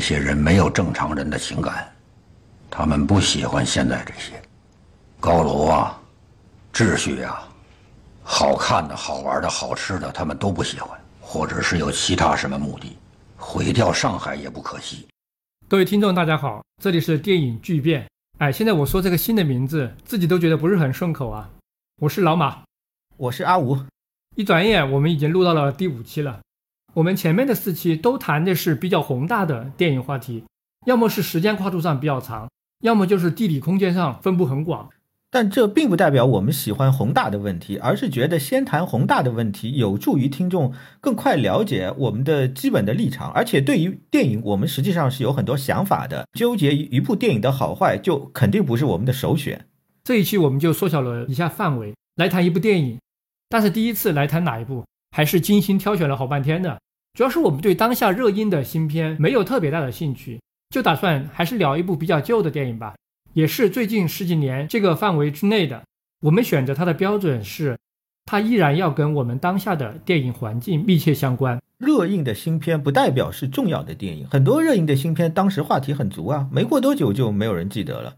这些人没有正常人的情感，他们不喜欢现在这些高楼啊、秩序啊、好看的、好玩的、好吃的，他们都不喜欢，或者是有其他什么目的，毁掉上海也不可惜。各位听众，大家好，这里是电影巨变。哎，现在我说这个新的名字，自己都觉得不是很顺口啊。我是老马，我是阿吴。一转眼，我们已经录到了第五期了。我们前面的四期都谈的是比较宏大的电影话题，要么是时间跨度上比较长，要么就是地理空间上分布很广。但这并不代表我们喜欢宏大的问题，而是觉得先谈宏大的问题有助于听众更快了解我们的基本的立场。而且对于电影，我们实际上是有很多想法的。纠结于一部电影的好坏，就肯定不是我们的首选。这一期我们就缩小了一下范围来谈一部电影，但是第一次来谈哪一部，还是精心挑选了好半天的。主要是我们对当下热映的新片没有特别大的兴趣，就打算还是聊一部比较旧的电影吧。也是最近十几年这个范围之内的，我们选择它的标准是，它依然要跟我们当下的电影环境密切相关。热映的新片不代表是重要的电影，很多热映的新片当时话题很足啊，没过多久就没有人记得了。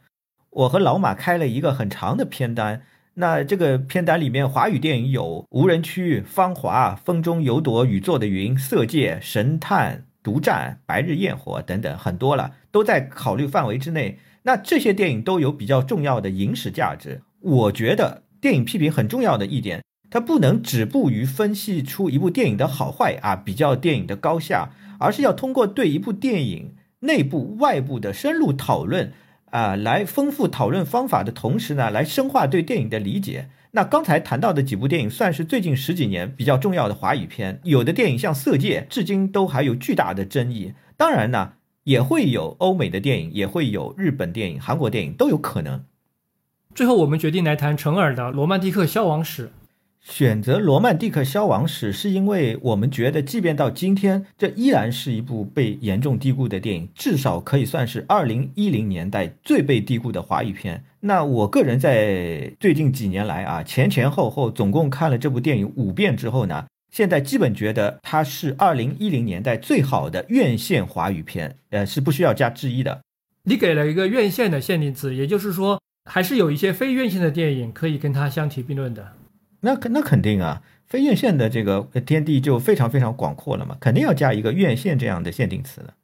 我和老马开了一个很长的片单，那这个片单里面华语电影有《无人区》《芳华》《风中有朵雨做的云》《色戒》《神探》《独占》《白日焰火》等等，很多了，都在考虑范围之内。那这些电影都有比较重要的影史价值。我觉得电影批评很重要的一点，它不能止步于分析出一部电影的好坏啊，比较电影的高下，而是要通过对一部电影内部、外部的深入讨论啊，来丰富讨论方法的同时呢，来深化对电影的理解。那刚才谈到的几部电影，算是最近十几年比较重要的华语片。有的电影像《色戒》，至今都还有巨大的争议。当然呢。也会有欧美的电影，也会有日本电影、韩国电影都有可能。最后，我们决定来谈陈耳的《罗曼蒂克消亡史》。选择《罗曼蒂克消亡史》是因为我们觉得，即便到今天，这依然是一部被严重低估的电影，至少可以算是二零一零年代最被低估的华语片。那我个人在最近几年来啊，前前后后总共看了这部电影五遍之后呢。现在基本觉得它是二零一零年代最好的院线华语片，呃，是不需要加之一的。你给了一个院线的限定词，也就是说，还是有一些非院线的电影可以跟它相提并论的。那肯那肯定啊，非院线的这个天地就非常非常广阔了嘛，肯定要加一个院线这样的限定词了。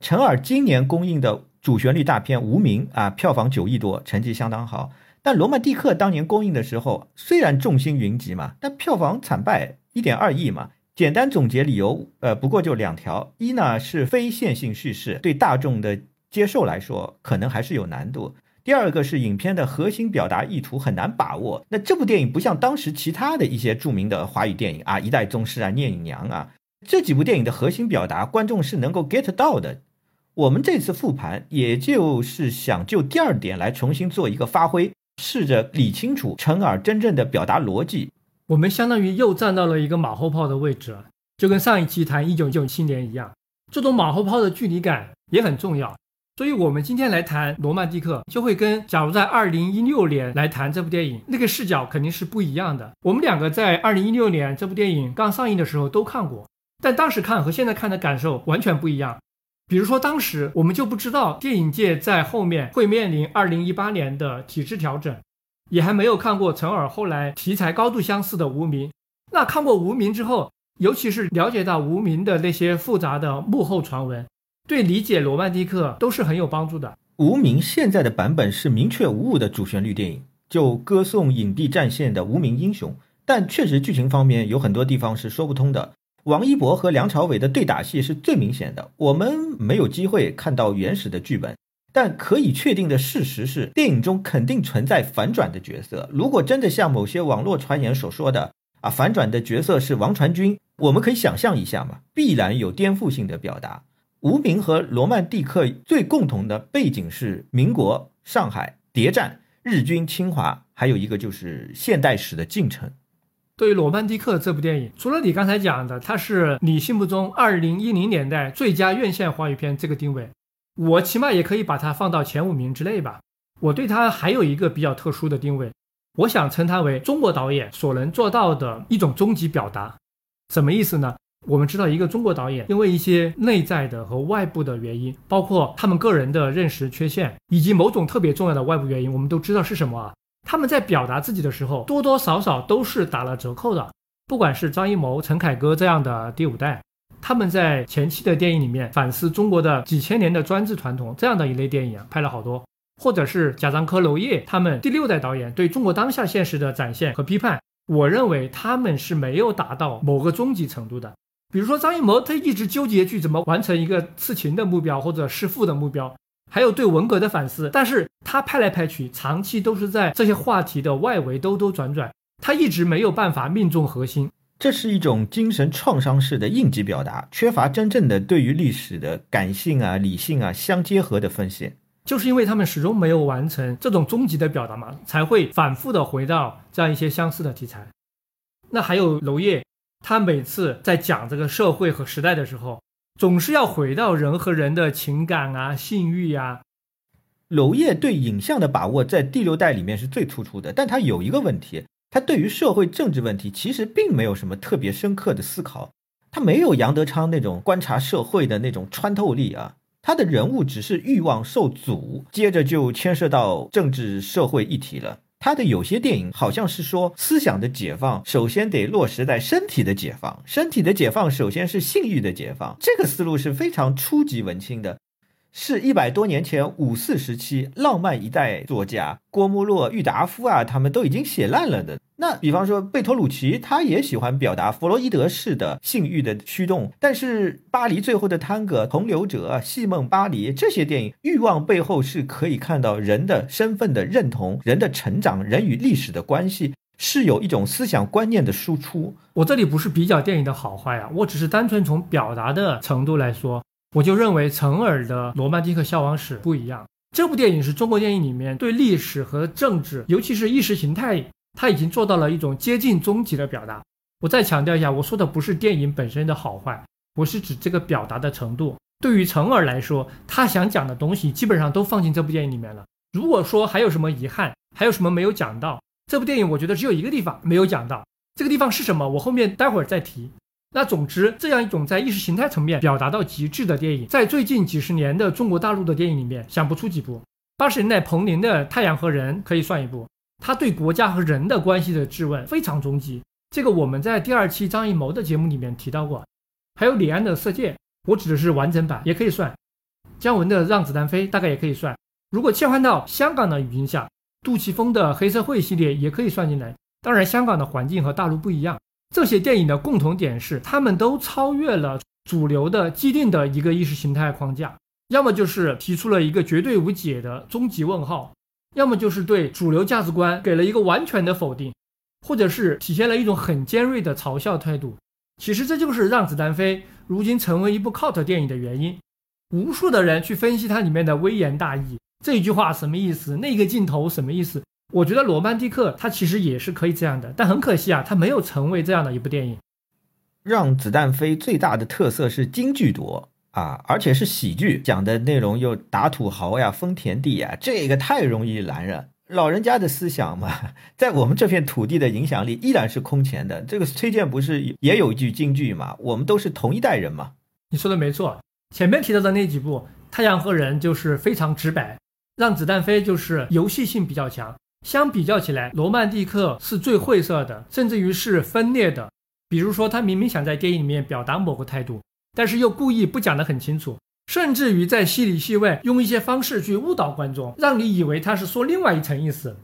陈耳今年公映的主旋律大片《无名》啊，票房九亿多，成绩相当好。但《罗曼蒂克》当年公映的时候，虽然众星云集嘛，但票房惨败。一点二亿嘛，简单总结理由，呃，不过就两条：一呢是非线性叙事，对大众的接受来说可能还是有难度；第二个是影片的核心表达意图很难把握。那这部电影不像当时其他的一些著名的华语电影啊，《一代宗师》啊，《聂隐娘》啊，这几部电影的核心表达，观众是能够 get 到的。我们这次复盘，也就是想就第二点来重新做一个发挥，试着理清楚陈耳真正的表达逻辑。我们相当于又站到了一个马后炮的位置，就跟上一期谈一九九七年一样，这种马后炮的距离感也很重要。所以，我们今天来谈《罗曼蒂克》，就会跟假如在二零一六年来谈这部电影，那个视角肯定是不一样的。我们两个在二零一六年这部电影刚上映的时候都看过，但当时看和现在看的感受完全不一样。比如说，当时我们就不知道电影界在后面会面临二零一八年的体制调整。也还没有看过陈耳后来题材高度相似的《无名》，那看过《无名》之后，尤其是了解到《无名》的那些复杂的幕后传闻，对理解罗曼蒂克都是很有帮助的。《无名》现在的版本是明确无误的主旋律电影，就歌颂隐蔽战线的无名英雄，但确实剧情方面有很多地方是说不通的。王一博和梁朝伟的对打戏是最明显的，我们没有机会看到原始的剧本。但可以确定的事实是，电影中肯定存在反转的角色。如果真的像某些网络传言所说的啊，反转的角色是王传君，我们可以想象一下嘛，必然有颠覆性的表达。无名和罗曼蒂克最共同的背景是民国上海谍战、日军侵华，还有一个就是现代史的进程。对于罗曼蒂克这部电影，除了你刚才讲的，它是你心目中二零一零年代最佳院线华语片这个定位。我起码也可以把它放到前五名之内吧。我对它还有一个比较特殊的定位，我想称它为中国导演所能做到的一种终极表达。什么意思呢？我们知道，一个中国导演因为一些内在的和外部的原因，包括他们个人的认识缺陷，以及某种特别重要的外部原因，我们都知道是什么啊？他们在表达自己的时候，多多少少都是打了折扣的。不管是张艺谋、陈凯歌这样的第五代，他们在前期的电影里面反思中国的几千年的专制传统这样的一类电影啊，拍了好多；或者是贾樟柯、娄烨他们第六代导演对中国当下现实的展现和批判，我认为他们是没有达到某个终极程度的。比如说张艺谋，他一直纠结去怎么完成一个刺秦的目标或者弑父的目标，还有对文革的反思，但是他拍来拍去，长期都是在这些话题的外围兜兜转转，他一直没有办法命中核心。这是一种精神创伤式的应急表达，缺乏真正的对于历史的感性啊、理性啊相结合的分析。就是因为他们始终没有完成这种终极的表达嘛，才会反复的回到这样一些相似的题材。那还有娄烨。他每次在讲这个社会和时代的时候，总是要回到人和人的情感啊、性欲啊。娄烨对影像的把握在第六代里面是最突出的，但他有一个问题，他对于社会政治问题其实并没有什么特别深刻的思考，他没有杨德昌那种观察社会的那种穿透力啊。他的人物只是欲望受阻，接着就牵涉到政治社会议题了。他的有些电影好像是说，思想的解放首先得落实在身体的解放，身体的解放首先是性欲的解放。这个思路是非常初级文青的。是一百多年前五四时期浪漫一代作家郭沫若、郁达夫啊，他们都已经写烂了的。那比方说贝托鲁奇，他也喜欢表达弗洛伊德式的性欲的驱动。但是巴黎最后的探戈、同流者、戏梦巴黎这些电影，欲望背后是可以看到人的身份的认同、人的成长、人与历史的关系，是有一种思想观念的输出。我这里不是比较电影的好坏啊，我只是单纯从表达的程度来说。我就认为陈尔的《罗曼蒂克消亡史》不一样。这部电影是中国电影里面对历史和政治，尤其是意识形态，他已经做到了一种接近终极的表达。我再强调一下，我说的不是电影本身的好坏，我是指这个表达的程度。对于陈耳来说，他想讲的东西基本上都放进这部电影里面了。如果说还有什么遗憾，还有什么没有讲到，这部电影我觉得只有一个地方没有讲到。这个地方是什么？我后面待会儿再提。那总之，这样一种在意识形态层面表达到极致的电影，在最近几十年的中国大陆的电影里面想不出几部。八十年代彭宁的《太阳和人》可以算一部，他对国家和人的关系的质问非常终极。这个我们在第二期张艺谋的节目里面提到过。还有李安的《色戒》，我指的是完整版，也可以算。姜文的《让子弹飞》大概也可以算。如果切换到香港的语境下，杜琪峰的《黑社会》系列也可以算进来。当然，香港的环境和大陆不一样。这些电影的共同点是，他们都超越了主流的既定的一个意识形态框架，要么就是提出了一个绝对无解的终极问号，要么就是对主流价值观给了一个完全的否定，或者是体现了一种很尖锐的嘲笑态度。其实这就是《让子弹飞》如今成为一部 cult 电影的原因。无数的人去分析它里面的微言大义，这句话什么意思？那个镜头什么意思？我觉得《罗曼蒂克》它其实也是可以这样的，但很可惜啊，它没有成为这样的一部电影。让子弹飞最大的特色是京剧多啊，而且是喜剧，讲的内容又打土豪呀、封田地呀，这个太容易拦了。老人家的思想嘛，在我们这片土地的影响力依然是空前的。这个崔健不是也有一句京剧嘛？我们都是同一代人嘛。你说的没错，前面提到的那几部《太阳和人》就是非常直白，《让子弹飞》就是游戏性比较强。相比较起来，罗曼蒂克是最晦涩的，甚至于是分裂的。比如说，他明明想在电影里面表达某个态度，但是又故意不讲得很清楚，甚至于在戏里戏外用一些方式去误导观众，让你以为他是说另外一层意思。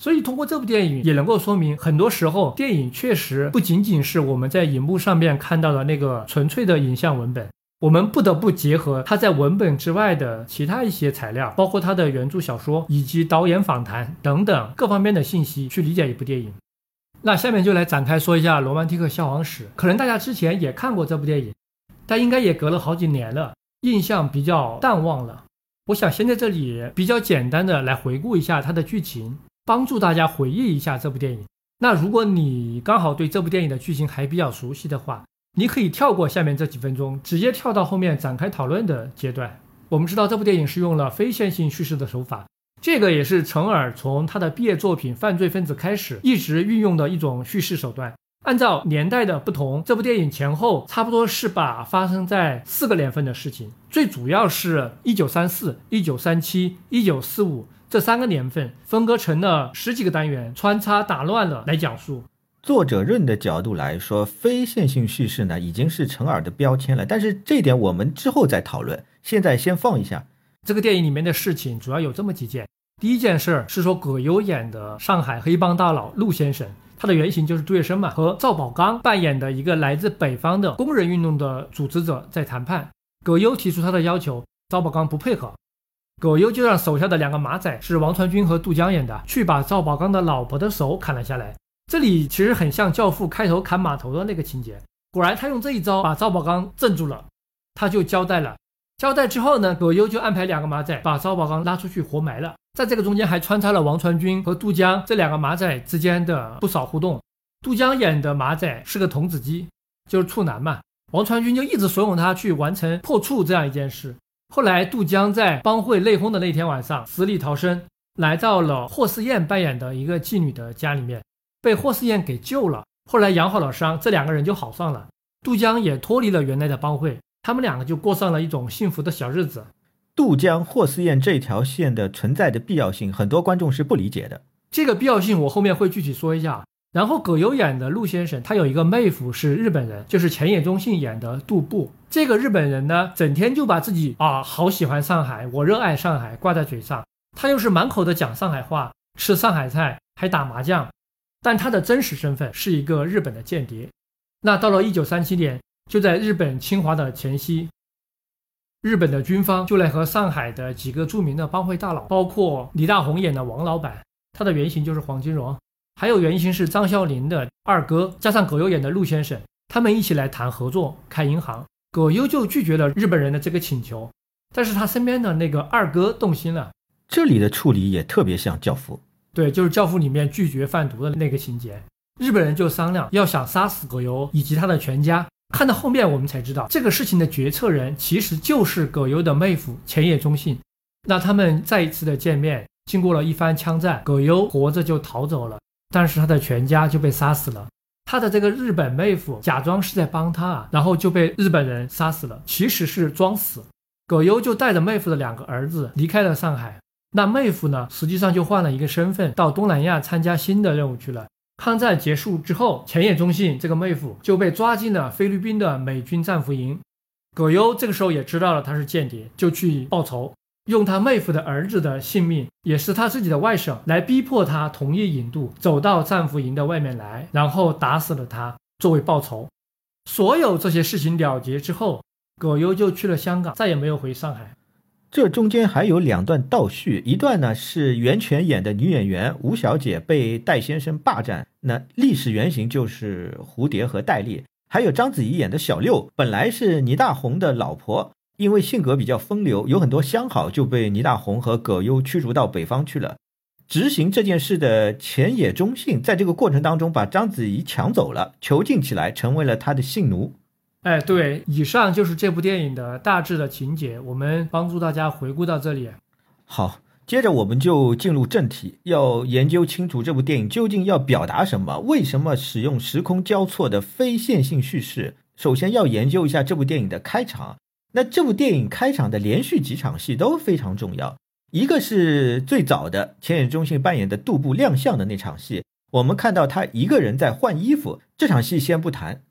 所以，通过这部电影也能够说明，很多时候电影确实不仅仅是我们在荧幕上面看到的那个纯粹的影像文本。我们不得不结合他在文本之外的其他一些材料，包括他的原著小说以及导演访谈等等各方面的信息去理解一部电影。那下面就来展开说一下《罗曼蒂克消亡史》。可能大家之前也看过这部电影，但应该也隔了好几年了，印象比较淡忘了。我想先在这里比较简单的来回顾一下它的剧情，帮助大家回忆一下这部电影。那如果你刚好对这部电影的剧情还比较熟悉的话，你可以跳过下面这几分钟，直接跳到后面展开讨论的阶段。我们知道这部电影是用了非线性叙事的手法，这个也是陈耳从他的毕业作品《犯罪分子》开始一直运用的一种叙事手段。按照年代的不同，这部电影前后差不多是把发生在四个年份的事情，最主要是一九三四、一九三七、一九四五这三个年份分割成了十几个单元，穿插打乱了来讲述。作者论的角度来说，非线性叙事呢已经是陈耳的标签了，但是这点我们之后再讨论，现在先放一下。这个电影里面的事情主要有这么几件，第一件事是说葛优演的上海黑帮大佬陆先生。他的原型就是杜月笙嘛，和赵宝刚扮演的一个来自北方的工人运动的组织者在谈判。葛优提出他的要求，赵宝刚不配合，葛优就让手下的两个马仔是王传君和杜江演的，去把赵宝刚的老婆的手砍了下来。这里其实很像《教父》开头砍码头的那个情节。果然，他用这一招把赵宝刚镇住了，他就交代了。交代之后呢，葛优就安排两个马仔把赵宝刚拉出去活埋了。在这个中间还穿插了王传君和杜江这两个马仔之间的不少互动。杜江演的马仔是个童子鸡，就是处男嘛。王传君就一直怂恿他去完成破处这样一件事。后来杜江在帮会内讧的那天晚上死里逃生，来到了霍思燕扮演的一个妓女的家里面，被霍思燕给救了。后来养好了伤，这两个人就好上了。杜江也脱离了原来的帮会，他们两个就过上了一种幸福的小日子。渡江、霍思燕这条线的存在的必要性，很多观众是不理解的。这个必要性我后面会具体说一下。然后葛优演的陆先生，他有一个妹夫是日本人，就是前野忠信演的杜布。这个日本人呢，整天就把自己啊好喜欢上海，我热爱上海挂在嘴上。他又是满口的讲上海话，吃上海菜，还打麻将。但他的真实身份是一个日本的间谍。那到了一九三七年，就在日本侵华的前夕。日本的军方就来和上海的几个著名的帮会大佬，包括李大红演的王老板，他的原型就是黄金荣，还有原型是张啸林的二哥，加上葛优演的陆先生，他们一起来谈合作开银行。葛优就拒绝了日本人的这个请求，但是他身边的那个二哥动心了。这里的处理也特别像《教父》，对，就是《教父》里面拒绝贩毒的那个情节。日本人就商量要想杀死葛优以及他的全家。看到后面，我们才知道这个事情的决策人其实就是葛优的妹夫前野忠信。那他们再一次的见面，经过了一番枪战，葛优活着就逃走了，但是他的全家就被杀死了。他的这个日本妹夫假装是在帮他啊，然后就被日本人杀死了，其实是装死。葛优就带着妹夫的两个儿子离开了上海。那妹夫呢，实际上就换了一个身份，到东南亚参加新的任务去了。抗战结束之后，前野忠信这个妹夫就被抓进了菲律宾的美军战俘营。葛优这个时候也知道了他是间谍，就去报仇，用他妹夫的儿子的性命，也是他自己的外甥，来逼迫他同意引渡，走到战俘营的外面来，然后打死了他，作为报仇。所有这些事情了结之后，葛优就去了香港，再也没有回上海。这中间还有两段倒叙，一段呢是袁泉演的女演员吴小姐被戴先生霸占，那历史原型就是蝴蝶和戴笠。还有章子怡演的小六，本来是倪大红的老婆，因为性格比较风流，有很多相好，就被倪大红和葛优驱逐到北方去了。执行这件事的前野忠信，在这个过程当中把章子怡抢走了，囚禁起来，成为了他的性奴。哎，对，以上就是这部电影的大致的情节，我们帮助大家回顾到这里。好，接着我们就进入正题，要研究清楚这部电影究竟要表达什么，为什么使用时空交错的非线性叙事。首先要研究一下这部电影的开场。那这部电影开场的连续几场戏都非常重要，一个是最早的千野忠信扮演的杜布亮相的那场戏，我们看到他一个人在换衣服，这场戏先不谈。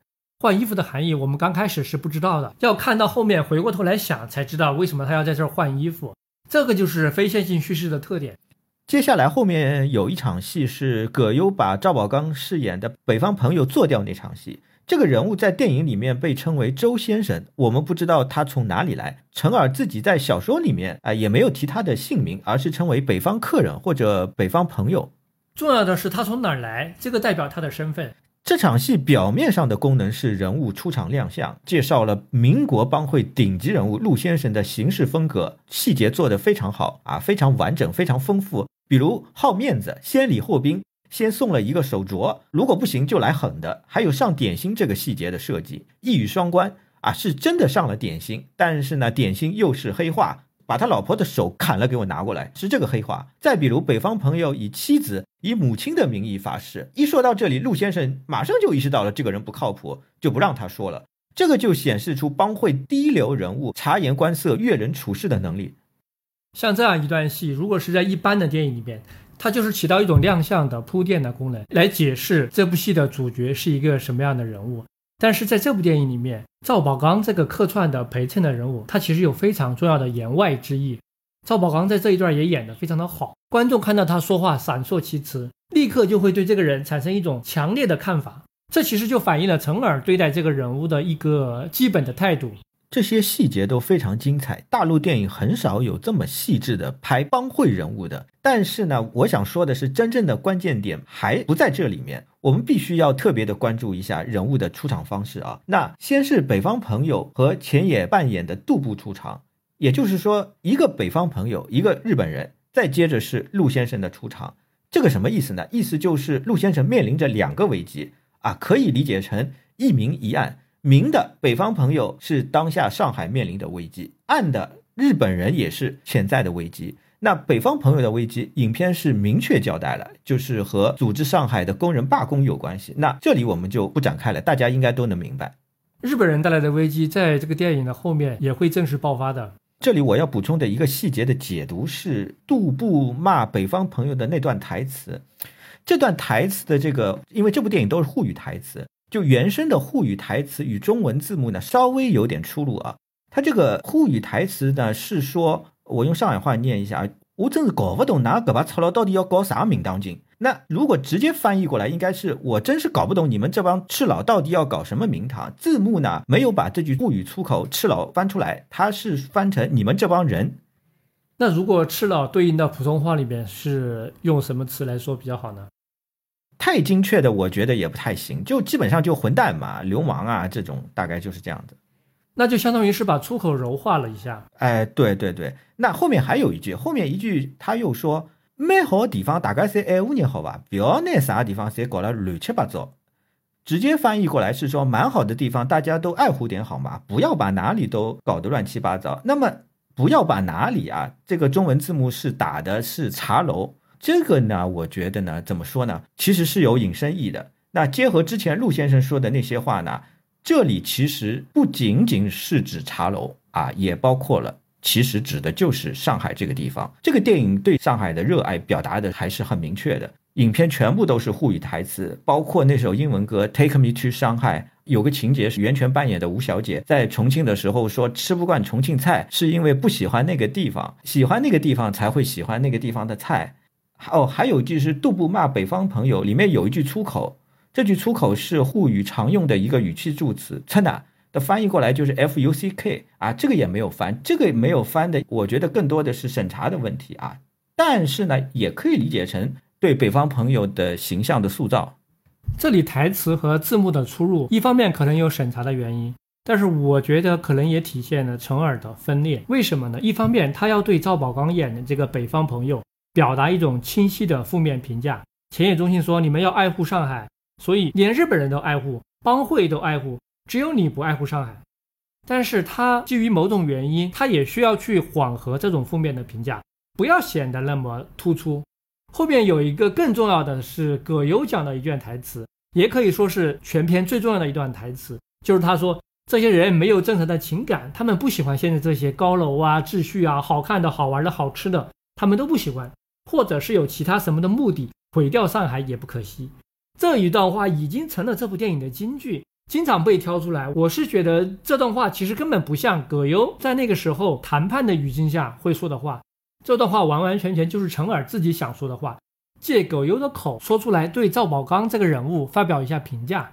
换衣服的含义，我们刚开始是不知道的，要看到后面回过头来想才知道为什么他要在这儿换衣服。这个就是非线性叙事的特点。接下来后面有一场戏是葛优把赵宝刚饰演的北方朋友做掉那场戏。这个人物在电影里面被称为周先生，我们不知道他从哪里来。陈耳自己在小说里面啊也没有提他的姓名，而是称为北方客人或者北方朋友。重要的是他从哪儿来，这个代表他的身份。这场戏表面上的功能是人物出场亮相，介绍了民国帮会顶级人物陆先生的行事风格，细节做得非常好啊，非常完整，非常丰富。比如好面子，先礼后兵，先送了一个手镯，如果不行就来狠的。还有上点心这个细节的设计，一语双关啊，是真的上了点心，但是呢，点心又是黑话，把他老婆的手砍了，给我拿过来，是这个黑话。再比如，北方朋友以妻子、以母亲的名义发誓，一说到这里，陆先生马上就意识到了这个人不靠谱，就不让他说了。这个就显示出帮会低流人物察言观色、阅人处事的能力。像这样一段戏，如果是在一般的电影里面，它就是起到一种亮相的铺垫的功能，来解释这部戏的主角是一个什么样的人物。但是在这部电影里面，赵宝刚这个客串的陪衬的人物，他其实有非常重要的言外之意。赵宝刚在这一段也演得非常的好，观众看到他说话闪烁其词，立刻就会对这个人产生一种强烈的看法。这其实就反映了陈耳对待这个人物的一个基本的态度。这些细节都非常精彩，大陆电影很少有这么细致的拍帮会人物的。但是呢，我想说的是，真正的关键点还不在这里面。我们必须要特别的关注一下人物的出场方式啊。那先是北方朋友和浅野扮演的杜部出场，也就是说，一个北方朋友，一个日本人，再接着是陆先生的出场。这个什么意思呢？意思就是陆先生面临着两个危机。啊，可以理解成一明一暗。明的北方朋友是当下上海面临的危机，暗的日本人也是潜在的危机。那北方朋友的危机，影片是明确交代了，就是和组织上海的工人罢工有关系。那这里我们就不展开了，大家应该都能明白。日本人带来的危机，在这个电影的后面也会正式爆发的。这里我要补充的一个细节的解读是，杜布骂北方朋友的那段台词。这段台词的这个，因为这部电影都是沪语台词，就原声的沪语台词与中文字幕呢稍微有点出入啊。它这个沪语台词呢是说，我用上海话念一下啊，我真是搞不懂哪个把操劳到底要搞啥名堂劲。那如果直接翻译过来，应该是我真是搞不懂你们这帮赤佬到底要搞什么名堂。字幕呢没有把这句沪语粗口“赤佬”翻出来，它是翻成你们这帮人。那如果“赤佬”对应到普通话里面是用什么词来说比较好呢？太精确的，我觉得也不太行，就基本上就混蛋嘛、流氓啊这种，大概就是这样子。那就相当于是把出口柔化了一下。哎，对对对，那后面还有一句，后面一句他又说：“蛮好的地方，大家侪爱护你好吧，不要那啥地方侪搞了乱七八糟。”直接翻译过来是说：“蛮好的地方，大家都爱护点好吗？不要把哪里都搞得乱七八糟。”那么不要把哪里啊？这个中文字幕是打的是茶楼。这个呢，我觉得呢，怎么说呢？其实是有引申义的。那结合之前陆先生说的那些话呢，这里其实不仅仅是指茶楼啊，也包括了，其实指的就是上海这个地方。这个电影对上海的热爱表达的还是很明确的。影片全部都是沪语台词，包括那首英文歌《Take Me to Shanghai》。有个情节是袁泉扮演的吴小姐在重庆的时候说吃不惯重庆菜，是因为不喜欢那个地方，喜欢那个地方才会喜欢那个地方的菜。哦，还有就是杜布骂北方朋友，里面有一句粗口，这句粗口是沪语常用的一个语气助词，真的的翻译过来就是 F U C K 啊，这个也没有翻，这个没有翻的，我觉得更多的是审查的问题啊，但是呢，也可以理解成对北方朋友的形象的塑造。这里台词和字幕的出入，一方面可能有审查的原因，但是我觉得可能也体现了陈耳的分裂。为什么呢？一方面他要对赵宝刚演的这个北方朋友。表达一种清晰的负面评价。前野中心说：“你们要爱护上海，所以连日本人都爱护，帮会都爱护，只有你不爱护上海。”但是他基于某种原因，他也需要去缓和这种负面的评价，不要显得那么突出。后面有一个更重要的是葛优讲的一卷台词，也可以说是全篇最重要的一段台词，就是他说：“这些人没有正常的情感，他们不喜欢现在这些高楼啊、秩序啊、好看的、好玩的、好吃的，他们都不喜欢。”或者是有其他什么的目的，毁掉上海也不可惜。这一段话已经成了这部电影的金句，经常被挑出来。我是觉得这段话其实根本不像葛优在那个时候谈判的语境下会说的话，这段话完完全全就是陈耳自己想说的话，借葛优的口说出来，对赵宝刚这个人物发表一下评价。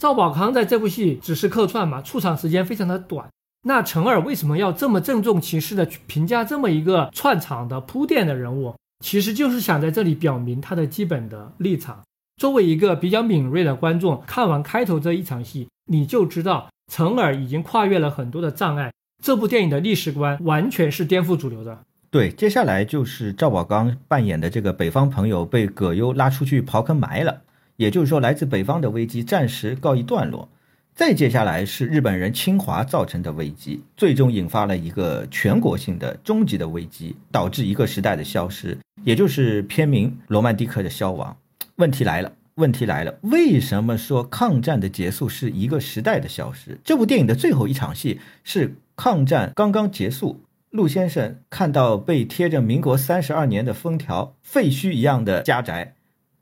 赵宝刚在这部戏只是客串嘛，出场时间非常的短。那陈耳为什么要这么郑重其事的去评价这么一个串场的铺垫的人物？其实就是想在这里表明他的基本的立场。作为一个比较敏锐的观众，看完开头这一场戏，你就知道陈耳已经跨越了很多的障碍。这部电影的历史观完全是颠覆主流的。对，接下来就是赵宝刚扮演的这个北方朋友被葛优拉出去刨坑埋了，也就是说，来自北方的危机暂时告一段落。再接下来是日本人侵华造成的危机，最终引发了一个全国性的终极的危机，导致一个时代的消失，也就是片名《罗曼蒂克》的消亡。问题来了。问题来了，为什么说抗战的结束是一个时代的消失？这部电影的最后一场戏是抗战刚刚结束，陆先生看到被贴着民国三十二年的封条、废墟一样的家宅，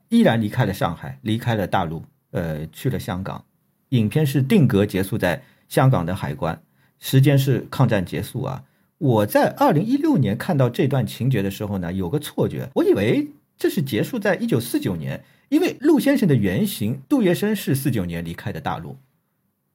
依然离开了上海，离开了大陆，呃，去了香港。影片是定格结束在香港的海关，时间是抗战结束啊！我在二零一六年看到这段情节的时候呢，有个错觉，我以为这是结束在一九四九年。因为陆先生的原型杜月笙是四九年离开的大陆。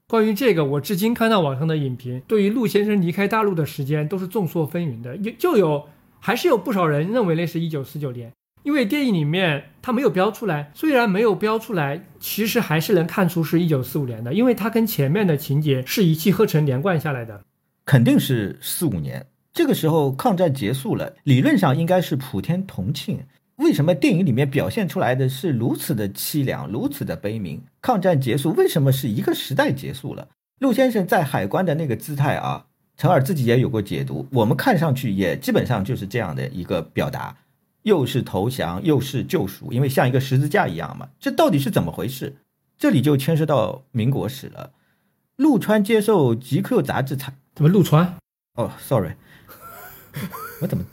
关于这个，我至今看到网上的影评，对于陆先生离开大陆的时间都是众说纷纭的。有就有还是有不少人认为那是一九四九年，因为电影里面他没有标出来。虽然没有标出来，其实还是能看出是一九四五年的，因为它跟前面的情节是一气呵成连贯下来的。肯定是四五年，这个时候抗战结束了，理论上应该是普天同庆。为什么电影里面表现出来的是如此的凄凉，如此的悲鸣？抗战结束，为什么是一个时代结束了？陆先生在海关的那个姿态啊，陈耳自己也有过解读，我们看上去也基本上就是这样的一个表达，又是投降，又是救赎，因为像一个十字架一样嘛。这到底是怎么回事？这里就牵涉到民国史了。陆川接受《GQ》杂志采，怎么陆川？哦，sorry，我怎么？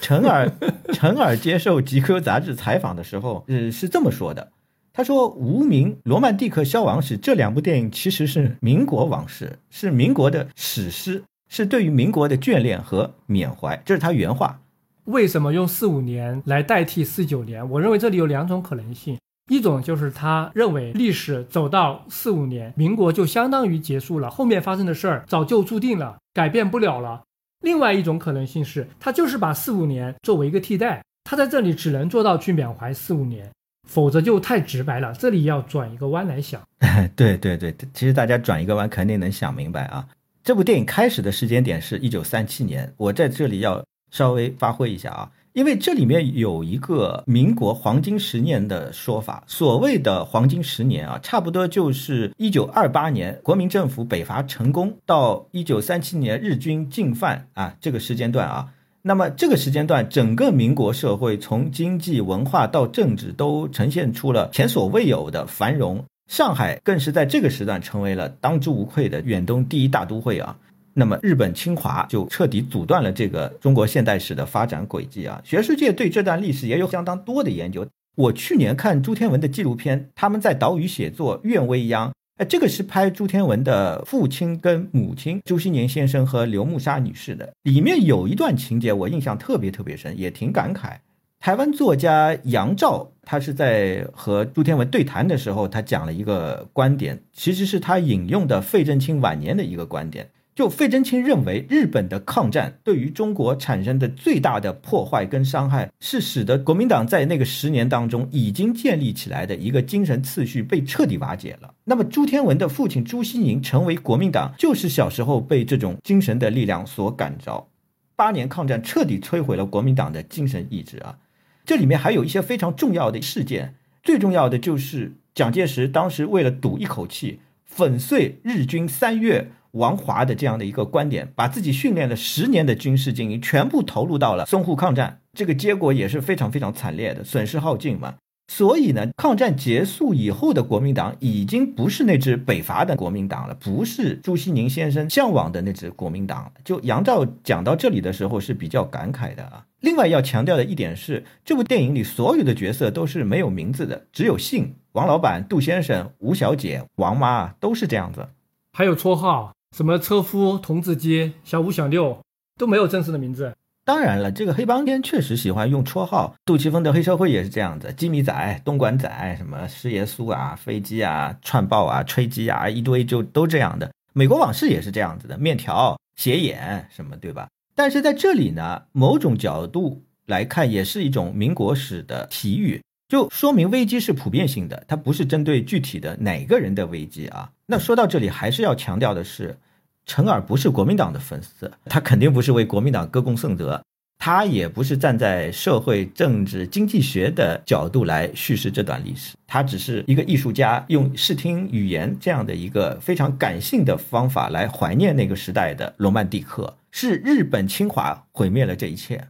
陈耳，陈耳接受《极客》杂志采访的时候，呃，是这么说的。他说：“无名、罗曼蒂克消亡史这两部电影其实是民国往事，是民国的史诗，是对于民国的眷恋和缅怀。”这是他原话。为什么用四五年来代替四九年？我认为这里有两种可能性：一种就是他认为历史走到四五年，民国就相当于结束了，后面发生的事儿早就注定了，改变不了了。另外一种可能性是，他就是把四五年作为一个替代，他在这里只能做到去缅怀四五年，否则就太直白了。这里要转一个弯来想。对对对，其实大家转一个弯肯定能想明白啊。这部电影开始的时间点是一九三七年，我在这里要稍微发挥一下啊。因为这里面有一个民国黄金十年的说法，所谓的黄金十年啊，差不多就是一九二八年国民政府北伐成功到一九三七年日军进犯啊这个时间段啊。那么这个时间段，整个民国社会从经济、文化到政治都呈现出了前所未有的繁荣，上海更是在这个时段成为了当之无愧的远东第一大都会啊。那么日本侵华就彻底阻断了这个中国现代史的发展轨迹啊！学术界对这段历史也有相当多的研究。我去年看朱天文的纪录片，他们在岛屿写作《愿未央》，哎，这个是拍朱天文的父亲跟母亲朱西年先生和刘木沙女士的。里面有一段情节我印象特别特别深，也挺感慨。台湾作家杨照，他是在和朱天文对谈的时候，他讲了一个观点，其实是他引用的费正清晚年的一个观点。就费正清认为，日本的抗战对于中国产生的最大的破坏跟伤害，是使得国民党在那个十年当中已经建立起来的一个精神次序被彻底瓦解了。那么朱天文的父亲朱西宁成为国民党，就是小时候被这种精神的力量所感召。八年抗战彻底摧毁了国民党的精神意志啊！这里面还有一些非常重要的事件，最重要的就是蒋介石当时为了赌一口气，粉碎日军三月。王华的这样的一个观点，把自己训练了十年的军事精英全部投入到了淞沪抗战，这个结果也是非常非常惨烈的，损失耗尽嘛。所以呢，抗战结束以后的国民党已经不是那支北伐的国民党了，不是朱西宁先生向往的那支国民党了。就杨照讲到这里的时候是比较感慨的啊。另外要强调的一点是，这部电影里所有的角色都是没有名字的，只有姓，王老板、杜先生、吴小姐、王妈都是这样子，还有绰号。什么车夫、童子鸡、小五、小六都没有正式的名字。当然了，这个黑帮片确实喜欢用绰号。杜琪峰的黑社会也是这样子，鸡米仔、东莞仔、什么师爷苏啊、飞机啊、串爆啊、吹鸡啊，一堆就都这样的。美国往事也是这样子的，面条、斜眼什么，对吧？但是在这里呢，某种角度来看，也是一种民国史的体语。就说明危机是普遍性的，它不是针对具体的哪个人的危机啊。那说到这里，还是要强调的是，陈耳不是国民党的粉丝，他肯定不是为国民党歌功颂德。他也不是站在社会、政治、经济学的角度来叙事这段历史，他只是一个艺术家，用视听语言这样的一个非常感性的方法来怀念那个时代的罗曼蒂克。是日本侵华毁灭了这一切。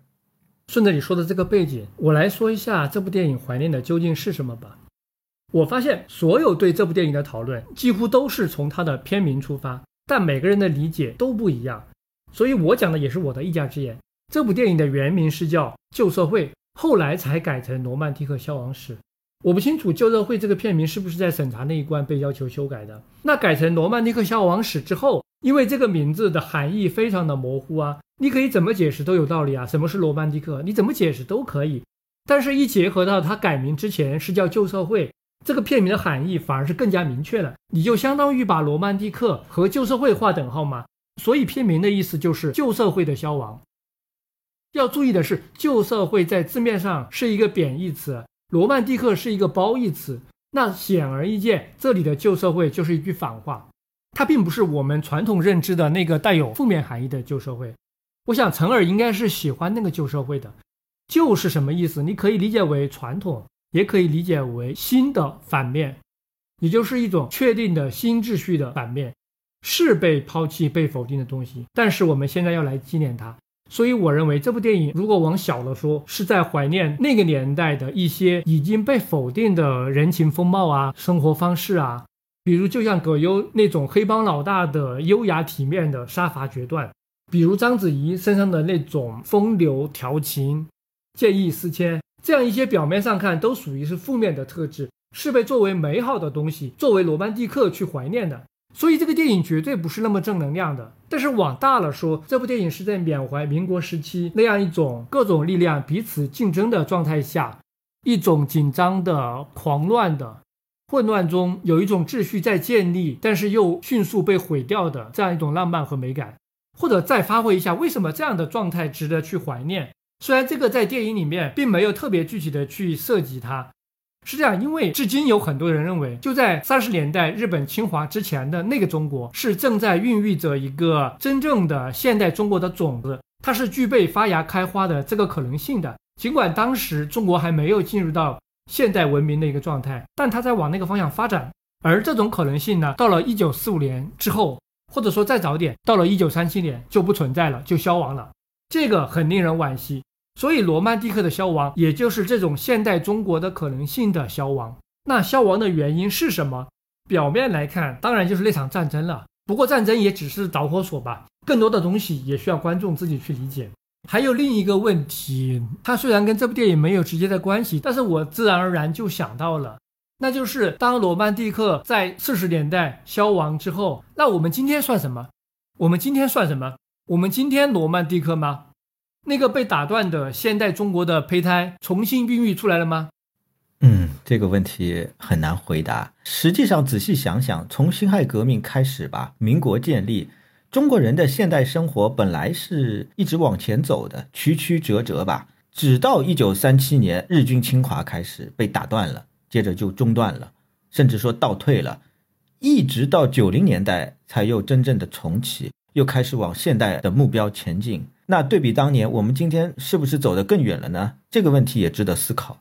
顺着你说的这个背景，我来说一下这部电影怀念的究竟是什么吧。我发现所有对这部电影的讨论几乎都是从它的片名出发，但每个人的理解都不一样。所以我讲的也是我的一家之言。这部电影的原名是叫《旧社会》，后来才改成《罗曼蒂克消亡史》。我不清楚《旧社会》这个片名是不是在审查那一关被要求修改的。那改成《罗曼蒂克消亡史》之后，因为这个名字的含义非常的模糊啊，你可以怎么解释都有道理啊。什么是罗曼蒂克？你怎么解释都可以。但是，一结合到它改名之前是叫《旧社会》，这个片名的含义反而是更加明确了。你就相当于把罗曼蒂克和旧社会划等号嘛。所以片名的意思就是旧社会的消亡。要注意的是，旧社会在字面上是一个贬义词，罗曼蒂克是一个褒义词。那显而易见，这里的旧社会就是一句反话，它并不是我们传统认知的那个带有负面含义的旧社会。我想陈耳应该是喜欢那个旧社会的。旧是什么意思？你可以理解为传统，也可以理解为新的反面，也就是一种确定的新秩序的反面。是被抛弃、被否定的东西，但是我们现在要来纪念它。所以我认为这部电影如果往小了说，是在怀念那个年代的一些已经被否定的人情风貌啊、生活方式啊，比如就像葛优那种黑帮老大的优雅体面的杀伐决断，比如章子怡身上的那种风流调情、见异思迁，这样一些表面上看都属于是负面的特质，是被作为美好的东西、作为罗曼蒂克去怀念的。所以这个电影绝对不是那么正能量的，但是往大了说，这部电影是在缅怀民国时期那样一种各种力量彼此竞争的状态下，一种紧张的、狂乱的、混乱中有一种秩序在建立，但是又迅速被毁掉的这样一种浪漫和美感。或者再发挥一下，为什么这样的状态值得去怀念？虽然这个在电影里面并没有特别具体的去涉及它。是这样，因为至今有很多人认为，就在三十年代日本侵华之前的那个中国，是正在孕育着一个真正的现代中国的种子，它是具备发芽开花的这个可能性的。尽管当时中国还没有进入到现代文明的一个状态，但它在往那个方向发展。而这种可能性呢，到了一九四五年之后，或者说再早点，到了一九三七年就不存在了，就消亡了。这个很令人惋惜。所以，罗曼蒂克的消亡，也就是这种现代中国的可能性的消亡。那消亡的原因是什么？表面来看，当然就是那场战争了。不过，战争也只是导火索吧，更多的东西也需要观众自己去理解。还有另一个问题，它虽然跟这部电影没有直接的关系，但是我自然而然就想到了，那就是当罗曼蒂克在四十年代消亡之后，那我们今天算什么？我们今天算什么？我们今天罗曼蒂克吗？那个被打断的现代中国的胚胎重新孕育出来了吗？嗯，这个问题很难回答。实际上，仔细想想，从辛亥革命开始吧，民国建立，中国人的现代生活本来是一直往前走的，曲曲折折吧。直到一九三七年日军侵华开始被打断了，接着就中断了，甚至说倒退了，一直到九零年代才又真正的重启，又开始往现代的目标前进。那对比当年，我们今天是不是走得更远了呢？这个问题也值得思考。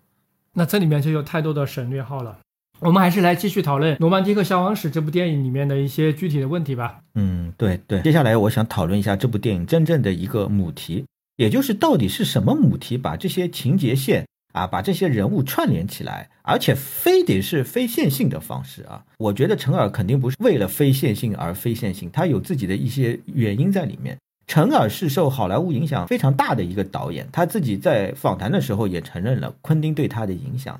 那这里面就有太多的省略号了。我们还是来继续讨论《罗曼蒂克消亡史》这部电影里面的一些具体的问题吧。嗯，对对。接下来我想讨论一下这部电影真正的一个母题，也就是到底是什么母题把这些情节线啊，把这些人物串联起来，而且非得是非线性的方式啊？我觉得陈耳肯定不是为了非线性而非线性，他有自己的一些原因在里面。陈耳是受好莱坞影响非常大的一个导演，他自己在访谈的时候也承认了昆汀对他的影响。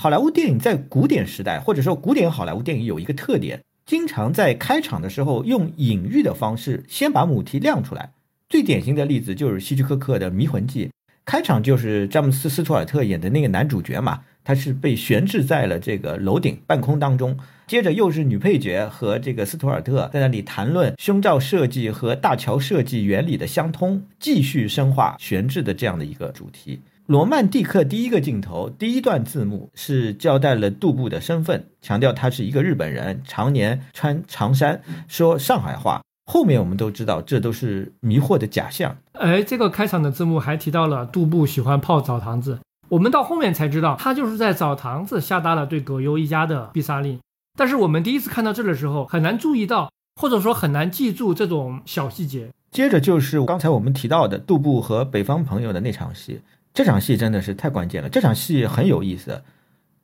好莱坞电影在古典时代，或者说古典好莱坞电影有一个特点，经常在开场的时候用隐喻的方式先把母题亮出来。最典型的例子就是希区柯克的《迷魂记》，开场就是詹姆斯·斯图尔特演的那个男主角嘛，他是被悬置在了这个楼顶半空当中。接着又是女配角和这个斯图尔特在那里谈论胸罩设计和大桥设计原理的相通，继续深化悬置的这样的一个主题。罗曼蒂克第一个镜头第一段字幕是交代了杜布的身份，强调他是一个日本人，常年穿长衫，说上海话。后面我们都知道，这都是迷惑的假象。哎，这个开场的字幕还提到了杜布喜欢泡澡堂子，我们到后面才知道，他就是在澡堂子下达了对葛优一家的必杀令。但是我们第一次看到这的时候，很难注意到，或者说很难记住这种小细节。接着就是刚才我们提到的杜布和北方朋友的那场戏，这场戏真的是太关键了。这场戏很有意思。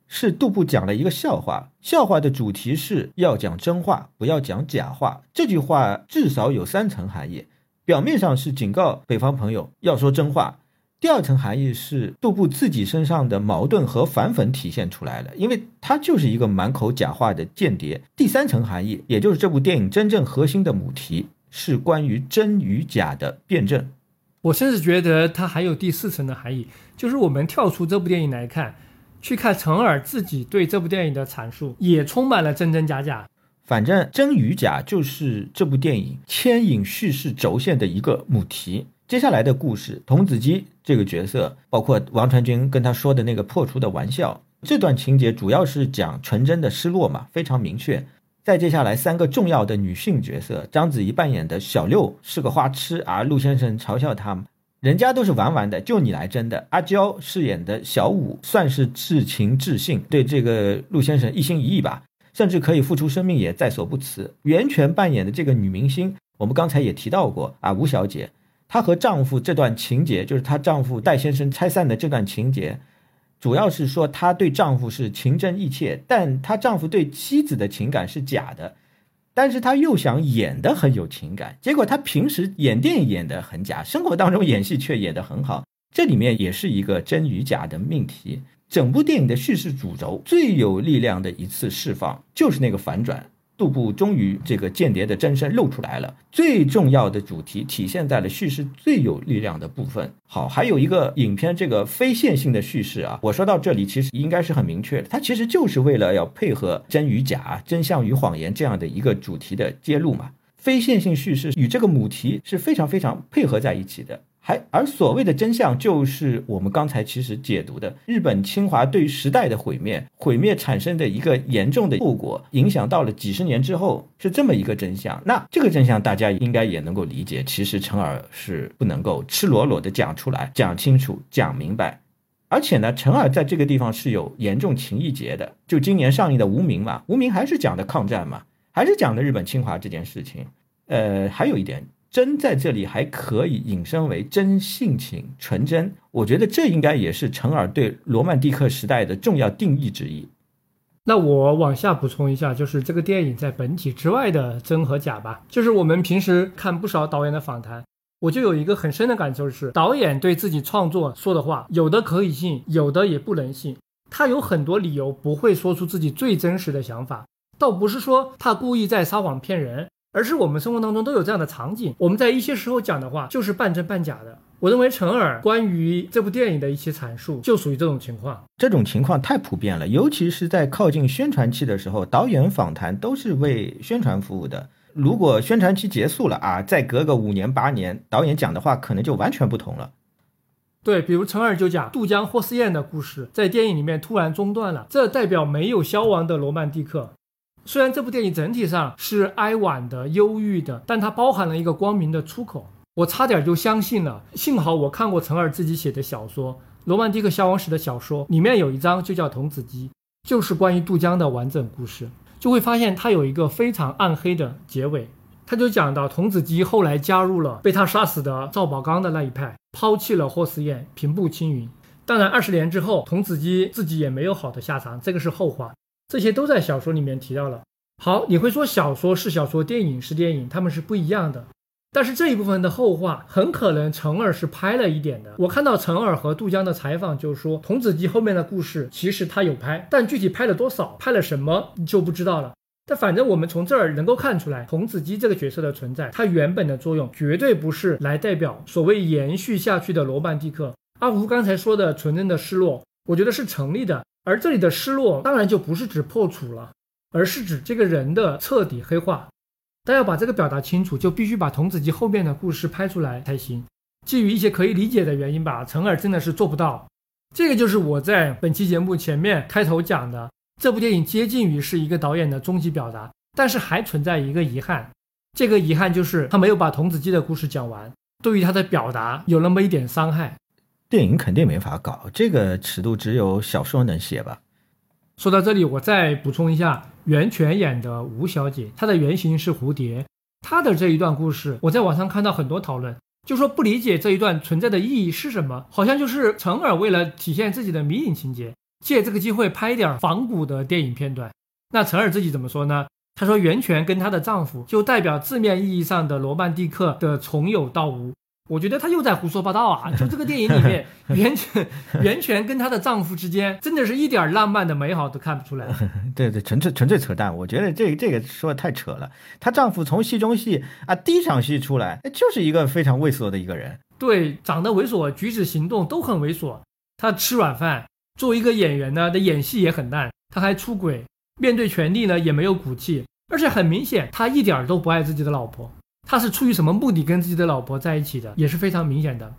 是杜布讲了一个笑话，笑话的主题是要讲真话，不要讲假话。这句话至少有三层含义，表面上是警告北方朋友要说真话，第二层含义是杜布自己身上的矛盾和反讽体现出来了，因为他就是一个满口假话的间谍。第三层含义，也就是这部电影真正核心的母题，是关于真与假的辩证。我甚至觉得它还有第四层的含义，就是我们跳出这部电影来看。去看陈耳自己对这部电影的阐述，也充满了真真假假。反正真与假就是这部电影牵引叙事轴线的一个母题。接下来的故事，童子鸡这个角色，包括王传君跟他说的那个破除的玩笑，这段情节主要是讲纯真的失落嘛，非常明确。再接下来三个重要的女性角色，章子怡扮演的小六是个花痴啊，陆先生嘲笑她。人家都是玩玩的，就你来真的。阿娇饰演的小五算是至情至性，对这个陆先生一心一意吧，甚至可以付出生命也在所不辞。袁泉扮演的这个女明星，我们刚才也提到过啊，吴小姐，她和丈夫这段情节，就是她丈夫戴先生拆散的这段情节，主要是说她对丈夫是情真意切，但她丈夫对妻子的情感是假的。但是她又想演的很有情感，结果她平时演电影演的很假，生活当中演戏却演的很好，这里面也是一个真与假的命题。整部电影的叙事主轴最有力量的一次释放，就是那个反转。杜布终于这个间谍的真身露出来了，最重要的主题体现在了叙事最有力量的部分。好，还有一个影片这个非线性的叙事啊，我说到这里其实应该是很明确的，它其实就是为了要配合真与假、真相与谎言这样的一个主题的揭露嘛。非线性叙事与这个母题是非常非常配合在一起的。还而所谓的真相，就是我们刚才其实解读的日本侵华对时代的毁灭，毁灭产生的一个严重的后果，影响到了几十年之后，是这么一个真相。那这个真相大家应该也能够理解，其实陈耳是不能够赤裸裸的讲出来、讲清楚、讲明白。而且呢，陈耳在这个地方是有严重情义结的。就今年上映的《无名》嘛，《无名》还是讲的抗战嘛，还是讲的日本侵华这件事情。呃，还有一点。真在这里还可以引申为真性情、纯真，我觉得这应该也是陈耳对罗曼蒂克时代的重要定义之一。那我往下补充一下，就是这个电影在本体之外的真和假吧。就是我们平时看不少导演的访谈，我就有一个很深的感受是，导演对自己创作说的话，有的可以信，有的也不能信。他有很多理由不会说出自己最真实的想法，倒不是说他故意在撒谎骗人。而是我们生活当中都有这样的场景，我们在一些时候讲的话就是半真半假的。我认为陈耳关于这部电影的一些阐述就属于这种情况。这种情况太普遍了，尤其是在靠近宣传期的时候，导演访谈都是为宣传服务的。如果宣传期结束了啊，再隔个五年八年，导演讲的话可能就完全不同了。对，比如陈耳就讲渡江霍思燕的故事在电影里面突然中断了，这代表没有消亡的罗曼蒂克。虽然这部电影整体上是哀婉的、忧郁的，但它包含了一个光明的出口。我差点就相信了，幸好我看过陈耳自己写的小说《罗曼蒂克消亡史》的小说，里面有一章就叫《童子鸡》，就是关于渡江的完整故事。就会发现它有一个非常暗黑的结尾，他就讲到童子鸡后来加入了被他杀死的赵宝刚的那一派，抛弃了霍思燕，平步青云。当然，二十年之后，童子鸡自己也没有好的下场，这个是后话。这些都在小说里面提到了。好，你会说小说是小说，电影是电影，他们是不一样的。但是这一部分的后话很可能陈耳是拍了一点的。我看到陈耳和杜江的采访，就说童子鸡后面的故事其实他有拍，但具体拍了多少，拍了什么就不知道了。但反正我们从这儿能够看出来，童子鸡这个角色的存在，它原本的作用绝对不是来代表所谓延续下去的罗曼蒂克。阿福刚才说的纯真的失落，我觉得是成立的。而这里的失落当然就不是指破处了，而是指这个人的彻底黑化。但要把这个表达清楚，就必须把童子鸡后面的故事拍出来才行。基于一些可以理解的原因吧，陈耳真的是做不到。这个就是我在本期节目前面开头讲的，这部电影接近于是一个导演的终极表达，但是还存在一个遗憾，这个遗憾就是他没有把童子鸡的故事讲完，对于他的表达有那么一点伤害。电影肯定没法搞，这个尺度只有小说能写吧。说到这里，我再补充一下，袁泉演的吴小姐，她的原型是蝴蝶，她的这一段故事，我在网上看到很多讨论，就说不理解这一段存在的意义是什么，好像就是陈耳为了体现自己的迷影情节，借这个机会拍一点仿古的电影片段。那陈耳自己怎么说呢？她说袁泉跟她的丈夫就代表字面意义上的罗曼蒂克的从有到无。我觉得她又在胡说八道啊！就这个电影里面，袁泉 袁泉跟她的丈夫之间，真的是一点浪漫的美好都看不出来。对对，纯粹纯粹扯淡。我觉得这这个说的太扯了。她丈夫从戏中戏啊，第一场戏出来，就是一个非常猥琐的一个人。对，长得猥琐，举止行动都很猥琐。他吃软饭，作为一个演员呢，的演戏也很烂。他还出轨，面对权力呢也没有骨气，而且很明显，他一点都不爱自己的老婆。他是出于什么目的跟自己的老婆在一起的，也是非常明显的。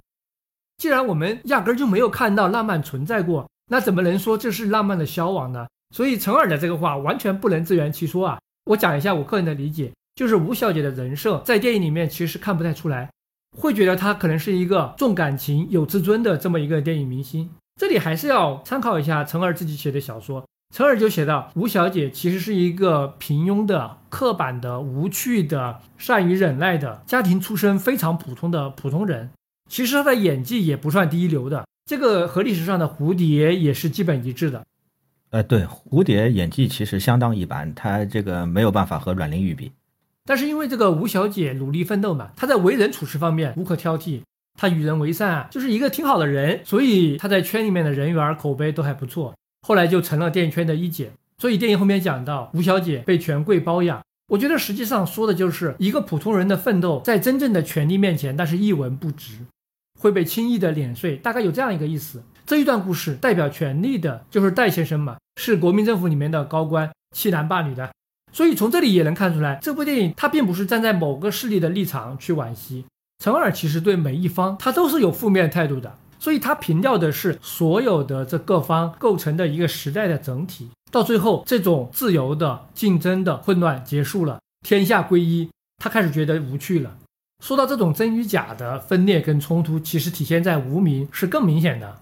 既然我们压根儿就没有看到浪漫存在过，那怎么能说这是浪漫的消亡呢？所以陈耳的这个话完全不能自圆其说啊！我讲一下我个人的理解，就是吴小姐的人设在电影里面其实看不太出来，会觉得她可能是一个重感情、有自尊的这么一个电影明星。这里还是要参考一下陈耳自己写的小说。陈耳就写到，吴小姐其实是一个平庸的、刻板的、无趣的、善于忍耐的家庭出身非常普通的普通人。其实她的演技也不算第一流的，这个和历史上的蝴蝶也是基本一致的。呃，对，蝴蝶演技其实相当一般，她这个没有办法和阮玲玉比。但是因为这个吴小姐努力奋斗嘛，她在为人处事方面无可挑剔，她与人为善啊，就是一个挺好的人，所以她在圈里面的人缘口碑都还不错。后来就成了电影圈的一姐，所以电影后面讲到吴小姐被权贵包养，我觉得实际上说的就是一个普通人的奋斗，在真正的权力面前，那是一文不值，会被轻易的碾碎，大概有这样一个意思。这一段故事代表权力的就是戴先生嘛，是国民政府里面的高官，欺男霸女的，所以从这里也能看出来，这部电影它并不是站在某个势力的立场去惋惜，陈耳其实对每一方他都是有负面态度的。所以他凭吊的是所有的这各方构成的一个时代的整体，到最后这种自由的竞争的混乱结束了，天下归一，他开始觉得无趣了。说到这种真与假的分裂跟冲突，其实体现在《无名》是更明显的。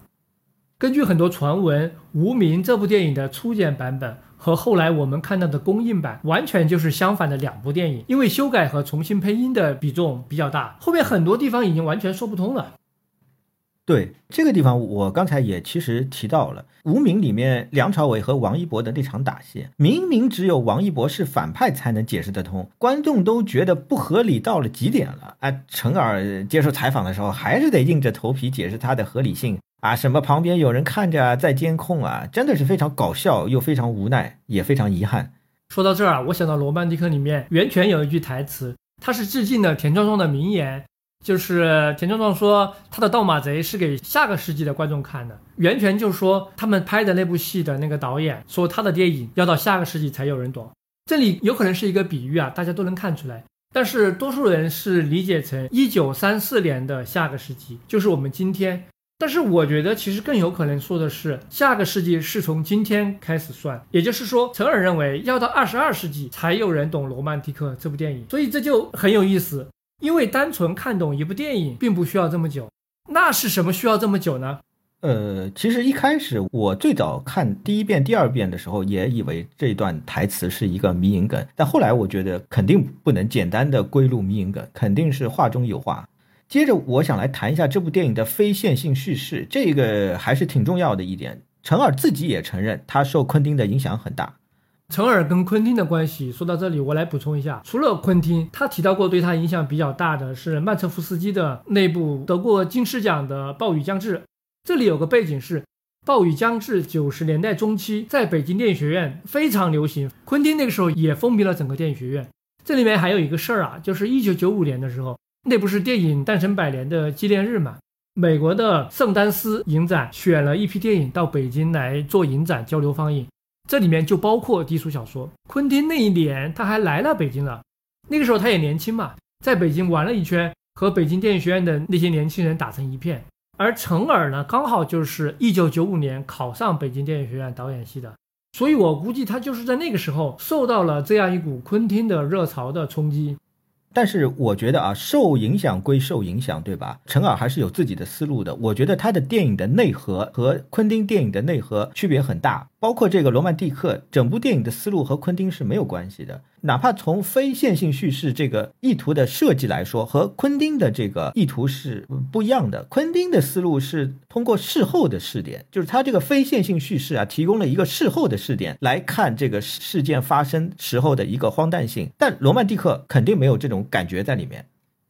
根据很多传闻，《无名》这部电影的初剪版本和后来我们看到的公映版完全就是相反的两部电影，因为修改和重新配音的比重比较大，后面很多地方已经完全说不通了。对这个地方，我刚才也其实提到了《无名》里面梁朝伟和王一博的那场打戏，明明只有王一博是反派才能解释得通，观众都觉得不合理到了极点了啊！陈耳接受采访的时候，还是得硬着头皮解释它的合理性啊，什么旁边有人看着在监控啊，真的是非常搞笑又非常无奈，也非常遗憾。说到这儿啊，我想到《罗曼蒂克》里面袁泉有一句台词，他是致敬了田壮壮的名言。就是田壮壮说他的《盗马贼》是给下个世纪的观众看的，袁泉就说他们拍的那部戏的那个导演说他的电影要到下个世纪才有人懂，这里有可能是一个比喻啊，大家都能看出来，但是多数人是理解成一九三四年的下个世纪，就是我们今天。但是我觉得其实更有可能说的是下个世纪是从今天开始算，也就是说，陈耳认为要到二十二世纪才有人懂《罗曼蒂克》这部电影，所以这就很有意思。因为单纯看懂一部电影并不需要这么久，那是什么需要这么久呢？呃，其实一开始我最早看第一遍、第二遍的时候，也以为这段台词是一个迷影梗，但后来我觉得肯定不能简单的归入迷影梗，肯定是话中有话。接着我想来谈一下这部电影的非线性叙事，这个还是挺重要的一点。陈耳自己也承认，他受昆汀的影响很大。陈耳跟昆汀的关系说到这里，我来补充一下。除了昆汀，他提到过对他影响比较大的是曼彻夫斯基的那部得过金狮奖的《暴雨将至》。这里有个背景是，《暴雨将至》九十年代中期在北京电影学院非常流行，昆汀那个时候也风靡了整个电影学院。这里面还有一个事儿啊，就是一九九五年的时候，那不是电影诞生百年的纪念日嘛？美国的圣丹斯影展选了一批电影到北京来做影展交流放映。这里面就包括低俗小说。昆汀那一年他还来了北京了，那个时候他也年轻嘛，在北京玩了一圈，和北京电影学院的那些年轻人打成一片。而陈耳呢，刚好就是一九九五年考上北京电影学院导演系的，所以我估计他就是在那个时候受到了这样一股昆汀的热潮的冲击。但是我觉得啊，受影响归受影响，对吧？陈耳还是有自己的思路的。我觉得他的电影的内核和昆汀电影的内核区别很大，包括这个《罗曼蒂克》整部电影的思路和昆汀是没有关系的。哪怕从非线性叙事这个意图的设计来说，和昆汀的这个意图是不一样的。昆汀的思路是通过事后的视点，就是他这个非线性叙事啊，提供了一个事后的视点来看这个事件发生时候的一个荒诞性。但《罗曼蒂克》肯定没有这种感觉在里面。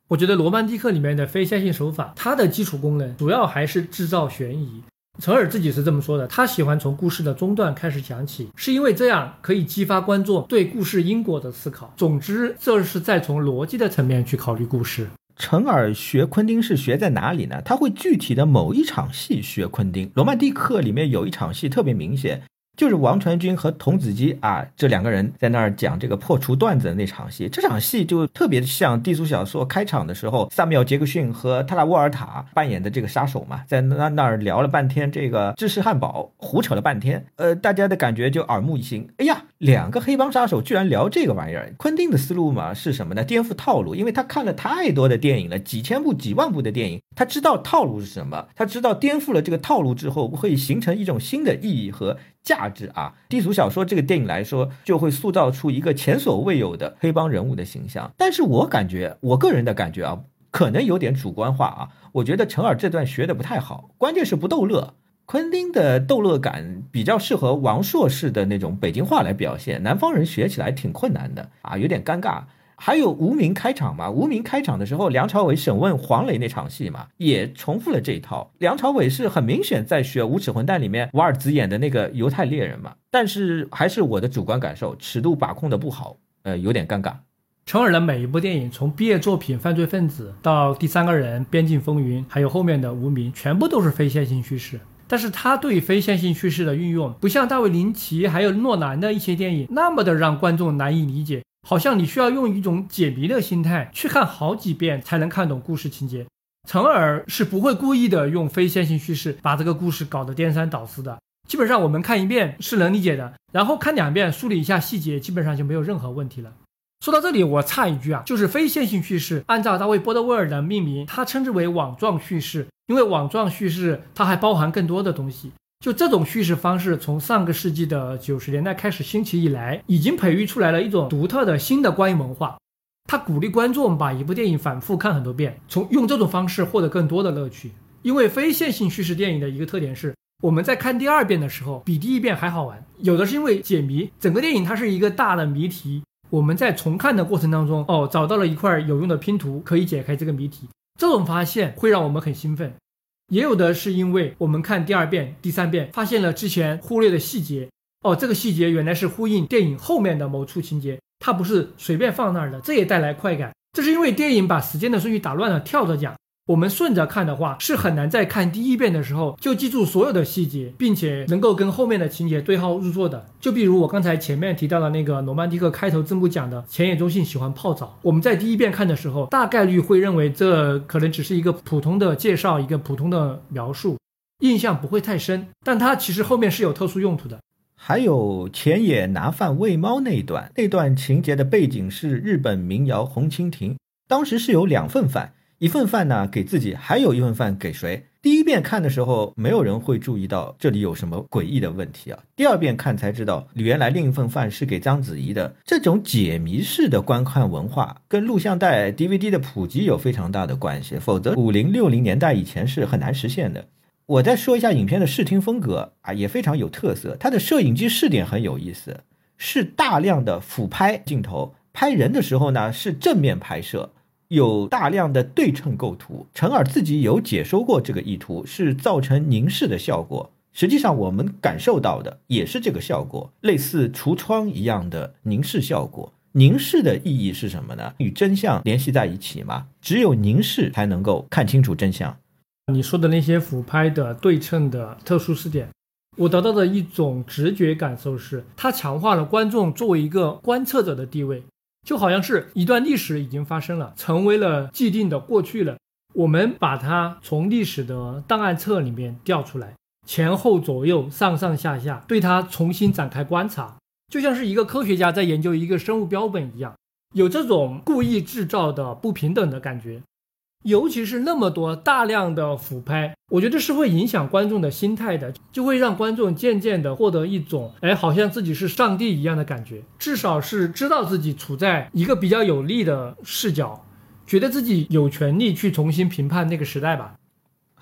我觉得《罗曼蒂克》里面的非线性手法，它的基础功能主要还是制造悬疑。陈尔自己是这么说的，他喜欢从故事的中段开始讲起，是因为这样可以激发观众对故事因果的思考。总之，这是在从逻辑的层面去考虑故事。陈尔学昆汀是学在哪里呢？他会具体的某一场戏学昆汀，《罗曼蒂克》里面有一场戏特别明显。就是王传君和童子鸡啊，这两个人在那儿讲这个破除段子的那场戏，这场戏就特别像低俗小说开场的时候，萨缪杰克逊和特拉沃尔塔扮演的这个杀手嘛，在那那儿聊了半天这个芝士汉堡，胡扯了半天，呃，大家的感觉就耳目一新。哎呀，两个黑帮杀手居然聊这个玩意儿。昆汀的思路嘛是什么呢？颠覆套路，因为他看了太多的电影了，几千部、几万部的电影，他知道套路是什么，他知道颠覆了这个套路之后会形成一种新的意义和。价值啊，低俗小说这个电影来说，就会塑造出一个前所未有的黑帮人物的形象。但是我感觉，我个人的感觉啊，可能有点主观化啊。我觉得陈耳这段学的不太好，关键是不逗乐。昆汀的逗乐感比较适合王朔式的那种北京话来表现，南方人学起来挺困难的啊，有点尴尬。还有无名开场嘛？无名开场的时候，梁朝伟审问黄磊那场戏嘛，也重复了这一套。梁朝伟是很明显在学《无耻混蛋》里面瓦尔兹演的那个犹太猎人嘛。但是还是我的主观感受，尺度把控的不好，呃，有点尴尬。陈尔的每一部电影，从毕业作品《犯罪分子》到《第三个人》《边境风云》，还有后面的《无名》，全部都是非线性叙事。但是他对非线性叙事的运用，不像大卫林奇还有诺兰的一些电影那么的让观众难以理解。好像你需要用一种解谜的心态去看好几遍才能看懂故事情节。陈耳是不会故意的用非线性叙事把这个故事搞得颠三倒四的。基本上我们看一遍是能理解的，然后看两遍梳理一下细节，基本上就没有任何问题了。说到这里，我插一句啊，就是非线性叙事，按照大卫波德威尔的命名，他称之为网状叙事，因为网状叙事它还包含更多的东西。就这种叙事方式，从上个世纪的九十年代开始兴起以来，已经培育出来了一种独特的新的观影文化。它鼓励观众把一部电影反复看很多遍，从用这种方式获得更多的乐趣。因为非线性叙事电影的一个特点是，我们在看第二遍的时候，比第一遍还好玩。有的是因为解谜，整个电影它是一个大的谜题，我们在重看的过程当中，哦，找到了一块有用的拼图，可以解开这个谜题。这种发现会让我们很兴奋。也有的是因为我们看第二遍、第三遍，发现了之前忽略的细节。哦，这个细节原来是呼应电影后面的某处情节，它不是随便放那儿的，这也带来快感。这是因为电影把时间的顺序打乱了，跳着讲。我们顺着看的话，是很难在看第一遍的时候就记住所有的细节，并且能够跟后面的情节对号入座的。就比如我刚才前面提到的那个《罗曼蒂克》开头字幕讲的前野忠信喜欢泡澡，我们在第一遍看的时候，大概率会认为这可能只是一个普通的介绍，一个普通的描述，印象不会太深。但它其实后面是有特殊用途的。还有前野拿饭喂猫那一段，那段情节的背景是日本民谣《红蜻蜓》，当时是有两份饭。一份饭呢给自己，还有一份饭给谁？第一遍看的时候，没有人会注意到这里有什么诡异的问题啊。第二遍看才知道，原来另一份饭是给章子怡的。这种解谜式的观看文化，跟录像带、DVD 的普及有非常大的关系，否则五零六零年代以前是很难实现的。我再说一下影片的视听风格啊，也非常有特色。它的摄影机视点很有意思，是大量的俯拍镜头，拍人的时候呢是正面拍摄。有大量的对称构图，陈耳自己有解说过这个意图是造成凝视的效果。实际上，我们感受到的也是这个效果，类似橱窗一样的凝视效果。凝视的意义是什么呢？与真相联系在一起嘛？只有凝视才能够看清楚真相。你说的那些俯拍的对称的特殊视点，我得到的一种直觉感受是，它强化了观众作为一个观测者的地位。就好像是一段历史已经发生了，成为了既定的过去了。我们把它从历史的档案册里面调出来，前后左右、上上下下，对它重新展开观察，就像是一个科学家在研究一个生物标本一样。有这种故意制造的不平等的感觉。尤其是那么多大量的俯拍，我觉得是会影响观众的心态的，就会让观众渐渐的获得一种，哎，好像自己是上帝一样的感觉，至少是知道自己处在一个比较有利的视角，觉得自己有权利去重新评判那个时代吧。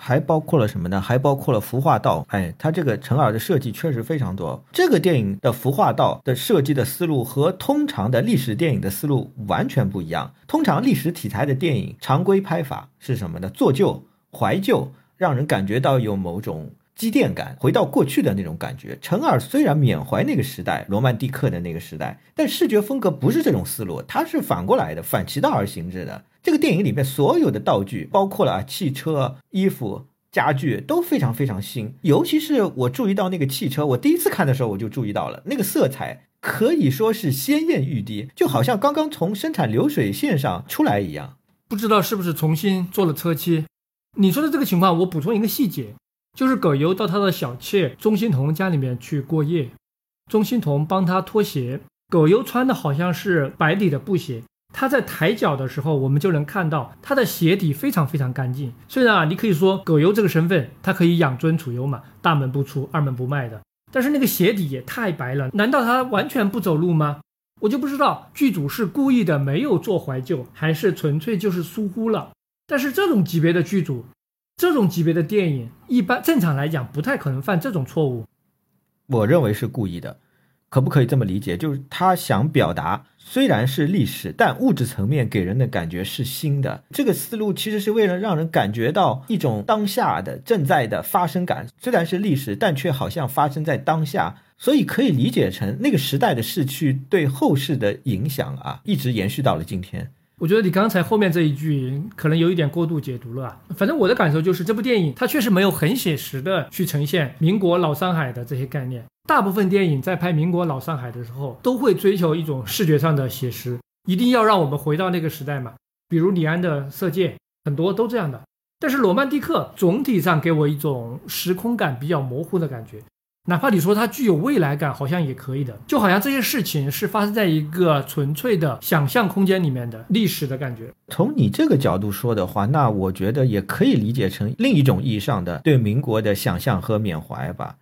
还包括了什么呢？还包括了服化道。哎，它这个陈耳的设计确实非常多。这个电影的服化道的设计的思路和通常的历史电影的思路完全不一样。通常历史题材的电影常规拍法是什么呢？做旧、怀旧，让人感觉到有某种积淀感，回到过去的那种感觉。陈耳虽然缅怀那个时代，罗曼蒂克的那个时代，但视觉风格不是这种思路，它是反过来的，反其道而行之的。这个电影里面所有的道具，包括了啊汽车、衣服、家具都非常非常新。尤其是我注意到那个汽车，我第一次看的时候我就注意到了那个色彩，可以说是鲜艳欲滴，就好像刚刚从生产流水线上出来一样。不知道是不是重新做了车漆？你说的这个情况，我补充一个细节，就是葛优到他的小妾钟欣桐家里面去过夜，钟欣桐帮他脱鞋，葛优穿的好像是白底的布鞋。他在抬脚的时候，我们就能看到他的鞋底非常非常干净。虽然啊，你可以说葛优这个身份，他可以养尊处优嘛，大门不出二门不迈的，但是那个鞋底也太白了，难道他完全不走路吗？我就不知道剧组是故意的没有做怀旧，还是纯粹就是疏忽了。但是这种级别的剧组，这种级别的电影，一般正常来讲不太可能犯这种错误。我认为是故意的。可不可以这么理解？就是他想表达，虽然是历史，但物质层面给人的感觉是新的。这个思路其实是为了让人感觉到一种当下的正在的发生感。虽然是历史，但却好像发生在当下，所以可以理解成那个时代的逝去对后世的影响啊，一直延续到了今天。我觉得你刚才后面这一句可能有一点过度解读了啊。反正我的感受就是，这部电影它确实没有很写实的去呈现民国老上海的这些概念。大部分电影在拍民国老上海的时候，都会追求一种视觉上的写实，一定要让我们回到那个时代嘛。比如李安的《色戒》，很多都这样的。但是《罗曼蒂克》总体上给我一种时空感比较模糊的感觉。哪怕你说它具有未来感，好像也可以的，就好像这些事情是发生在一个纯粹的想象空间里面的历史的感觉。从你这个角度说的话，那我觉得也可以理解成另一种意义上的对民国的想象和缅怀吧。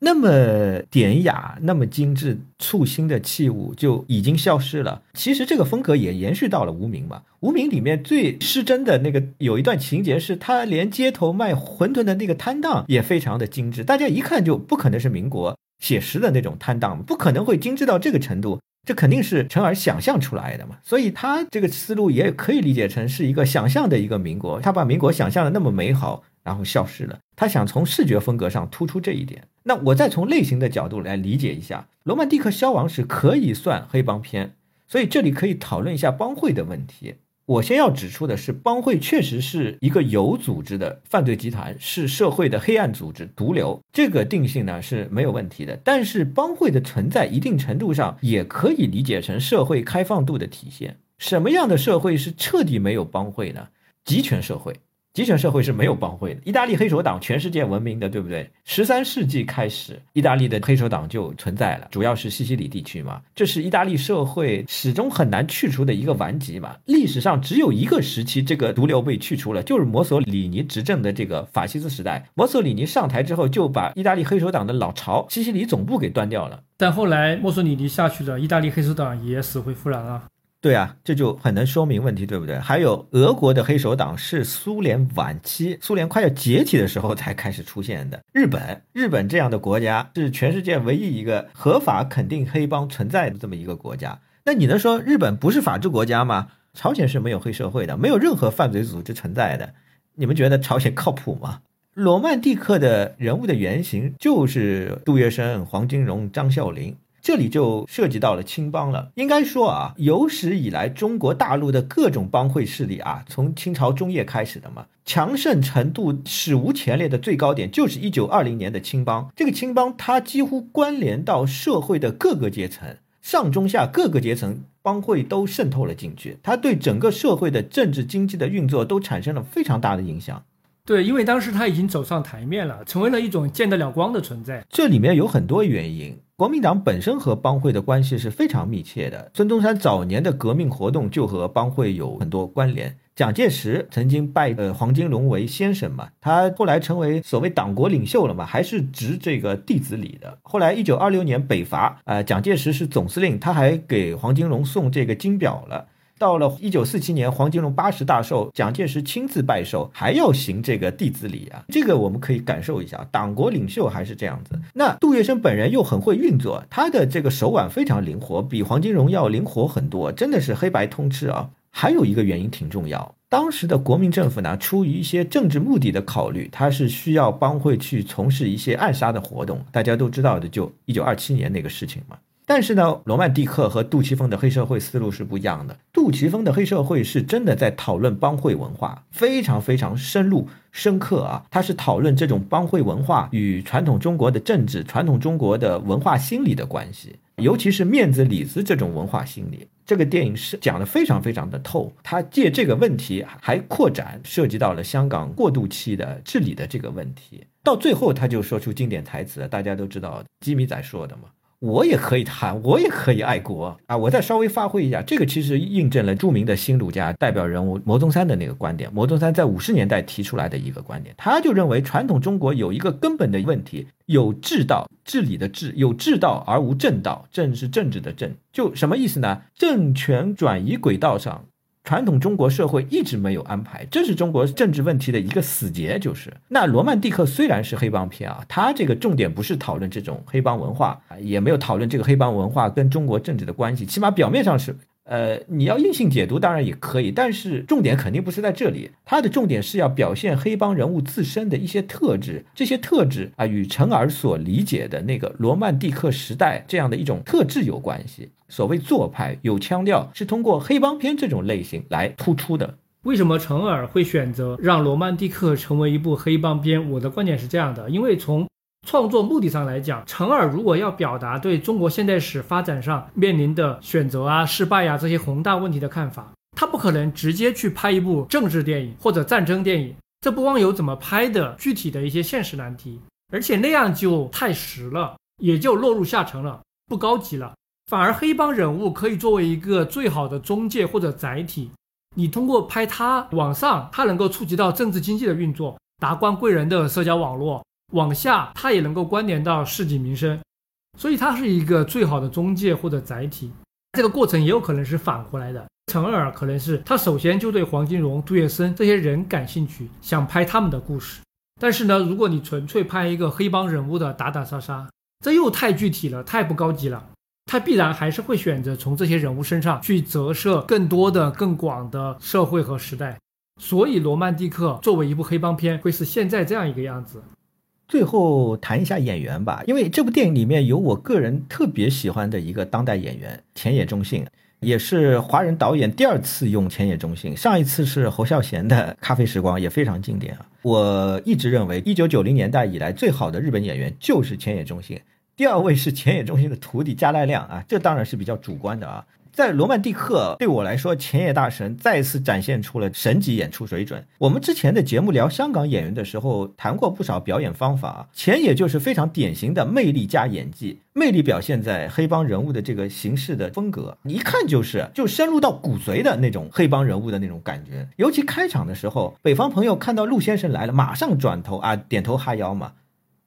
那么典雅、那么精致、簇新的器物就已经消失了。其实这个风格也延续到了《无名》嘛，《无名》里面最失真的那个有一段情节是，他连街头卖馄饨的那个摊档也非常的精致，大家一看就不可能是民国写实的那种摊档，不可能会精致到这个程度，这肯定是陈耳想象出来的嘛。所以他这个思路也可以理解成是一个想象的一个民国，他把民国想象的那么美好。然后消失了。他想从视觉风格上突出这一点。那我再从类型的角度来理解一下，《罗曼蒂克消亡史》可以算黑帮片，所以这里可以讨论一下帮会的问题。我先要指出的是，帮会确实是一个有组织的犯罪集团，是社会的黑暗组织、毒瘤，这个定性呢是没有问题的。但是，帮会的存在一定程度上也可以理解成社会开放度的体现。什么样的社会是彻底没有帮会呢？集权社会。集权社会是没有帮会的。意大利黑手党全世界闻名的，对不对？十三世纪开始，意大利的黑手党就存在了，主要是西西里地区嘛。这是意大利社会始终很难去除的一个顽疾嘛。历史上只有一个时期，这个毒瘤被去除了，就是墨索里尼执政的这个法西斯时代。墨索里尼上台之后，就把意大利黑手党的老巢西西里总部给端掉了。但后来墨索里尼下去了，意大利黑手党也死灰复燃了。对啊，这就很能说明问题，对不对？还有俄国的黑手党是苏联晚期，苏联快要解体的时候才开始出现的。日本，日本这样的国家是全世界唯一一个合法肯定黑帮存在的这么一个国家。那你能说日本不是法治国家吗？朝鲜是没有黑社会的，没有任何犯罪组织存在的。你们觉得朝鲜靠谱吗？罗曼蒂克的人物的原型就是杜月笙、黄金荣、张啸林。这里就涉及到了青帮了。应该说啊，有史以来中国大陆的各种帮会势力啊，从清朝中叶开始的嘛，强盛程度史无前例的最高点就是一九二零年的青帮。这个青帮它几乎关联到社会的各个阶层，上中下各个阶层帮会都渗透了进去，它对整个社会的政治经济的运作都产生了非常大的影响。对，因为当时他已经走上台面了，成为了一种见得了光的存在。这里面有很多原因。国民党本身和帮会的关系是非常密切的。孙中山早年的革命活动就和帮会有很多关联。蒋介石曾经拜呃黄金荣为先生嘛，他后来成为所谓党国领袖了嘛，还是执这个弟子礼的。后来一九二六年北伐，呃，蒋介石是总司令，他还给黄金荣送这个金表了。到了一九四七年，黄金荣八十大寿，蒋介石亲自拜寿，还要行这个弟子礼啊。这个我们可以感受一下，党国领袖还是这样子。那杜月笙本人又很会运作，他的这个手腕非常灵活，比黄金荣要灵活很多，真的是黑白通吃啊。还有一个原因挺重要，当时的国民政府呢，出于一些政治目的的考虑，他是需要帮会去从事一些暗杀的活动。大家都知道的，就一九二七年那个事情嘛。但是呢，罗曼蒂克和杜琪峰的黑社会思路是不一样的。杜琪峰的黑社会是真的在讨论帮会文化，非常非常深入深刻啊！他是讨论这种帮会文化与传统中国的政治、传统中国的文化心理的关系，尤其是面子里子这种文化心理。这个电影是讲的非常非常的透，他借这个问题还扩展，涉及到了香港过渡期的治理的这个问题。到最后，他就说出经典台词，大家都知道基米仔说的嘛。我也可以谈，我也可以爱国啊！我再稍微发挥一下，这个其实印证了著名的新儒家代表人物牟宗三的那个观点。牟宗三在五十年代提出来的一个观点，他就认为传统中国有一个根本的问题，有治道，治理的治，有治道而无正道，正是政治的正，就什么意思呢？政权转移轨道上。传统中国社会一直没有安排，这是中国政治问题的一个死结。就是那罗曼蒂克虽然是黑帮片啊，它这个重点不是讨论这种黑帮文化，也没有讨论这个黑帮文化跟中国政治的关系，起码表面上是。呃，你要硬性解读当然也可以，但是重点肯定不是在这里。它的重点是要表现黑帮人物自身的一些特质，这些特质啊与陈耳所理解的那个罗曼蒂克时代这样的一种特质有关系。所谓做派有腔调，是通过黑帮片这种类型来突出的。为什么陈耳会选择让罗曼蒂克成为一部黑帮片？我的观点是这样的，因为从创作目的上来讲，陈耳如果要表达对中国现代史发展上面临的选择啊、失败呀这些宏大问题的看法，他不可能直接去拍一部政治电影或者战争电影。这不光有怎么拍的具体的一些现实难题，而且那样就太实了，也就落入下层了，不高级了。反而黑帮人物可以作为一个最好的中介或者载体，你通过拍他往上，他能够触及到政治经济的运作，达官贵人的社交网络。往下，它也能够关联到市井民生，所以它是一个最好的中介或者载体。这个过程也有可能是反过来的，陈耳可能是他首先就对黄金荣、杜月笙这些人感兴趣，想拍他们的故事。但是呢，如果你纯粹拍一个黑帮人物的打打杀杀，这又太具体了，太不高级了。他必然还是会选择从这些人物身上去折射更多的、更广的社会和时代。所以，《罗曼蒂克》作为一部黑帮片，会是现在这样一个样子。最后谈一下演员吧，因为这部电影里面有我个人特别喜欢的一个当代演员田野中信，也是华人导演第二次用田野中信，上一次是侯孝贤的《咖啡时光》，也非常经典啊。我一直认为，一九九零年代以来最好的日本演员就是田野中信，第二位是浅野中信的徒弟加濑亮啊，这当然是比较主观的啊。在《罗曼蒂克》对我来说，前野大神再次展现出了神级演出水准。我们之前的节目聊香港演员的时候，谈过不少表演方法，前野就是非常典型的魅力加演技。魅力表现在黑帮人物的这个形式的风格，一看就是就深入到骨髓的那种黑帮人物的那种感觉。尤其开场的时候，北方朋友看到陆先生来了，马上转头啊，点头哈腰嘛。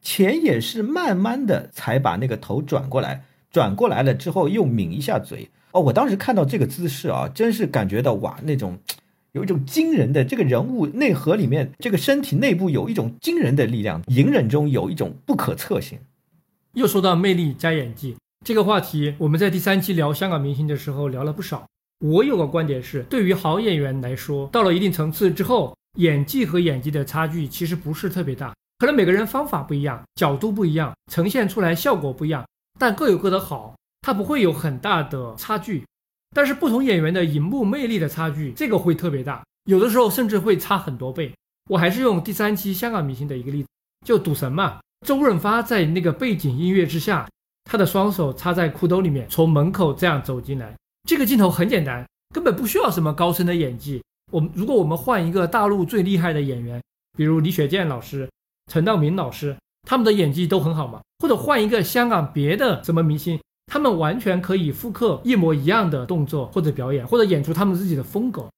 前野是慢慢的才把那个头转过来，转过来了之后又抿一下嘴。哦，我当时看到这个姿势啊，真是感觉到哇，那种有一种惊人的这个人物内核里面，这个身体内部有一种惊人的力量，隐忍中有一种不可测性。又说到魅力加演技这个话题，我们在第三期聊香港明星的时候聊了不少。我有个观点是，对于好演员来说，到了一定层次之后，演技和演技的差距其实不是特别大，可能每个人方法不一样，角度不一样，呈现出来效果不一样，但各有各的好。它不会有很大的差距，但是不同演员的荧幕魅力的差距，这个会特别大，有的时候甚至会差很多倍。我还是用第三期香港明星的一个例子，就赌神嘛，周润发在那个背景音乐之下，他的双手插在裤兜里面，从门口这样走进来，这个镜头很简单，根本不需要什么高深的演技。我们如果我们换一个大陆最厉害的演员，比如李雪健老师、陈道明老师，他们的演技都很好嘛。或者换一个香港别的什么明星，他们完全可以复刻一模一样的动作或者表演，或者演出他们自己的风格。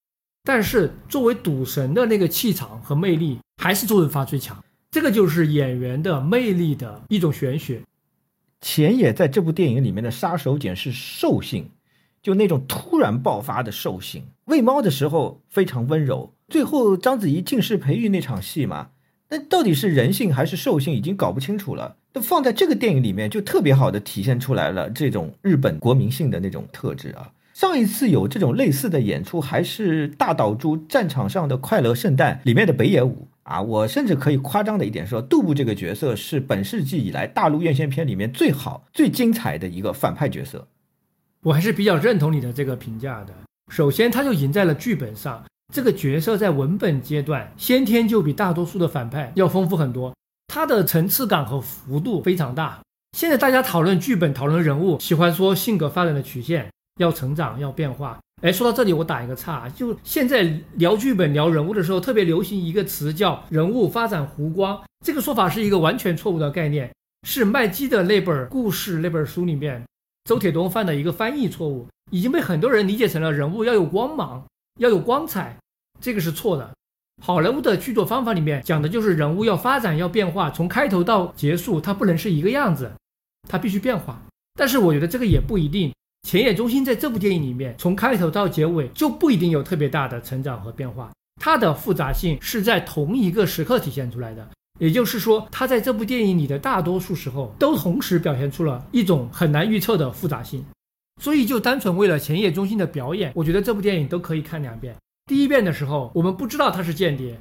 但是作为赌神的那个气场和魅力，还是周润发最强。这个就是演员的魅力的一种玄学。钱野在这部电影里面的杀手锏是兽性，就那种突然爆发的兽性。喂猫的时候非常温柔，最后章子怡进士培育那场戏嘛，那到底是人性还是兽性，已经搞不清楚了。那放在这个电影里面，就特别好的体现出来了这种日本国民性的那种特质啊。上一次有这种类似的演出，还是大岛渚战场上的快乐圣诞里面的北野武啊。我甚至可以夸张的一点说，杜布这个角色是本世纪以来大陆院线片里面最好、最精彩的一个反派角色。我还是比较认同你的这个评价的。首先，他就赢在了剧本上，这个角色在文本阶段先天就比大多数的反派要丰富很多，它的层次感和幅度非常大。现在大家讨论剧本、讨论人物，喜欢说性格发展的曲线。要成长，要变化。哎，说到这里，我打一个岔。就现在聊剧本、聊人物的时候，特别流行一个词叫“人物发展弧光”。这个说法是一个完全错误的概念，是麦基的那本故事那本书里面周铁东犯的一个翻译错误，已经被很多人理解成了人物要有光芒，要有光彩。这个是错的。好人物的剧作方法里面讲的就是人物要发展，要变化，从开头到结束，它不能是一个样子，它必须变化。但是我觉得这个也不一定。前野中心在这部电影里面，从开头到结尾就不一定有特别大的成长和变化，它的复杂性是在同一个时刻体现出来的。也就是说，他在这部电影里的大多数时候都同时表现出了一种很难预测的复杂性。所以，就单纯为了前野中心的表演，我觉得这部电影都可以看两遍。第一遍的时候，我们不知道他是间谍，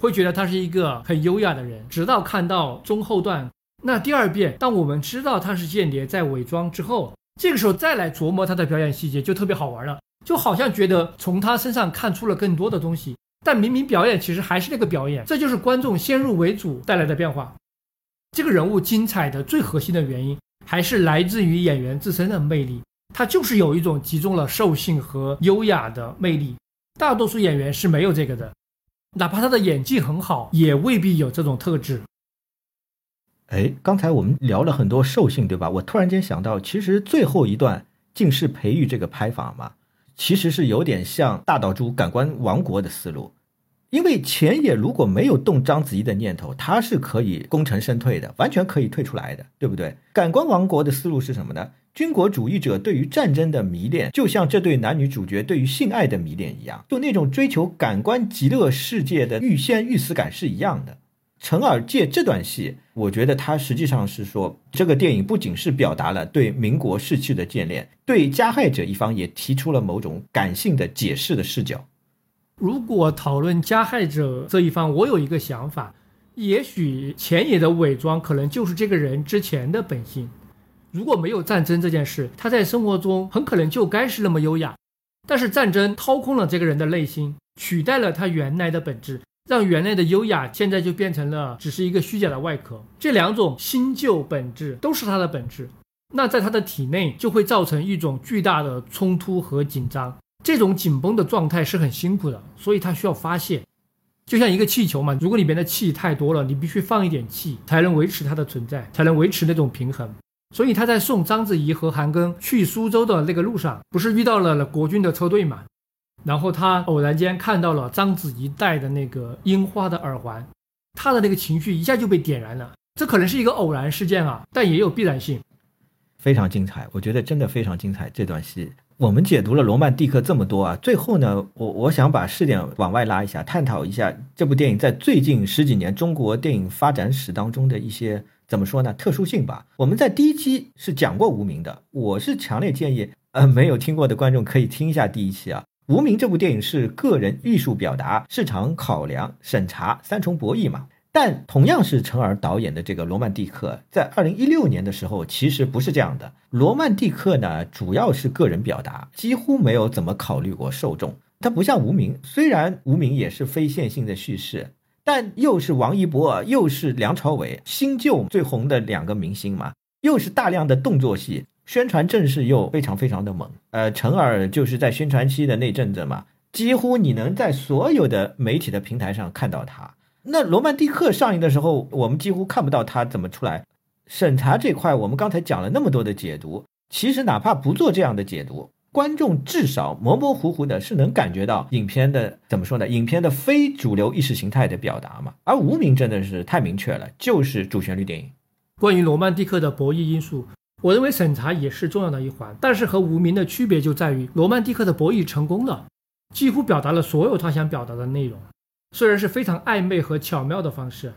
会觉得他是一个很优雅的人，直到看到中后段。那第二遍，当我们知道他是间谍在伪装之后。这个时候再来琢磨他的表演细节就特别好玩了，就好像觉得从他身上看出了更多的东西，但明明表演其实还是那个表演，这就是观众先入为主带来的变化。这个人物精彩的最核心的原因还是来自于演员自身的魅力，他就是有一种集中了兽性和优雅的魅力，大多数演员是没有这个的，哪怕他的演技很好，也未必有这种特质。哎，刚才我们聊了很多兽性，对吧？我突然间想到，其实最后一段近视培育这个拍法嘛，其实是有点像大岛渚感官王国的思路。因为前野如果没有动章子怡的念头，他是可以功成身退的，完全可以退出来的，对不对？感官王国的思路是什么呢？军国主义者对于战争的迷恋，就像这对男女主角对于性爱的迷恋一样，就那种追求感官极乐世界的欲仙欲死感是一样的。陈耳借这段戏，我觉得他实际上是说，这个电影不仅是表达了对民国逝去的眷恋，对加害者一方也提出了某种感性的解释的视角。如果讨论加害者这一方，我有一个想法，也许前野的伪装可能就是这个人之前的本性。如果没有战争这件事，他在生活中很可能就该是那么优雅，但是战争掏空了这个人的内心，取代了他原来的本质。让原来的优雅现在就变成了只是一个虚假的外壳，这两种新旧本质都是他的本质，那在他的体内就会造成一种巨大的冲突和紧张，这种紧绷的状态是很辛苦的，所以他需要发泄，就像一个气球嘛，如果里面的气太多了，你必须放一点气才能维持它的存在，才能维持那种平衡。所以他在送章子怡和韩庚去苏州的那个路上，不是遇到了国军的车队嘛？然后他偶然间看到了章子怡戴的那个樱花的耳环，他的那个情绪一下就被点燃了。这可能是一个偶然事件啊，但也有必然性。非常精彩，我觉得真的非常精彩。这段戏我们解读了《罗曼蒂克》这么多啊，最后呢，我我想把视点往外拉一下，探讨一下这部电影在最近十几年中国电影发展史当中的一些怎么说呢特殊性吧。我们在第一期是讲过《无名》的，我是强烈建议呃没有听过的观众可以听一下第一期啊。无名这部电影是个人艺术表达、市场考量、审查三重博弈嘛？但同样是陈尔导演的这个《罗曼蒂克》，在二零一六年的时候，其实不是这样的。《罗曼蒂克》呢，主要是个人表达，几乎没有怎么考虑过受众。它不像《无名》，虽然《无名》也是非线性的叙事，但又是王一博，又是梁朝伟，新旧最红的两个明星嘛，又是大量的动作戏。宣传阵势又非常非常的猛，呃，陈耳就是在宣传期的那阵子嘛，几乎你能在所有的媒体的平台上看到他。那《罗曼蒂克》上映的时候，我们几乎看不到他怎么出来。审查这块，我们刚才讲了那么多的解读，其实哪怕不做这样的解读，观众至少模模糊糊的是能感觉到影片的怎么说呢？影片的非主流意识形态的表达嘛。而《无名》真的是太明确了，就是主旋律电影。关于《罗曼蒂克》的博弈因素，我认为审查也是重要的一环，但是和《无名》的区别就在于，《罗曼蒂克》的博弈成功了，几乎表达了所有他想表达的内容，虽然是非常暧昧和巧妙的方式，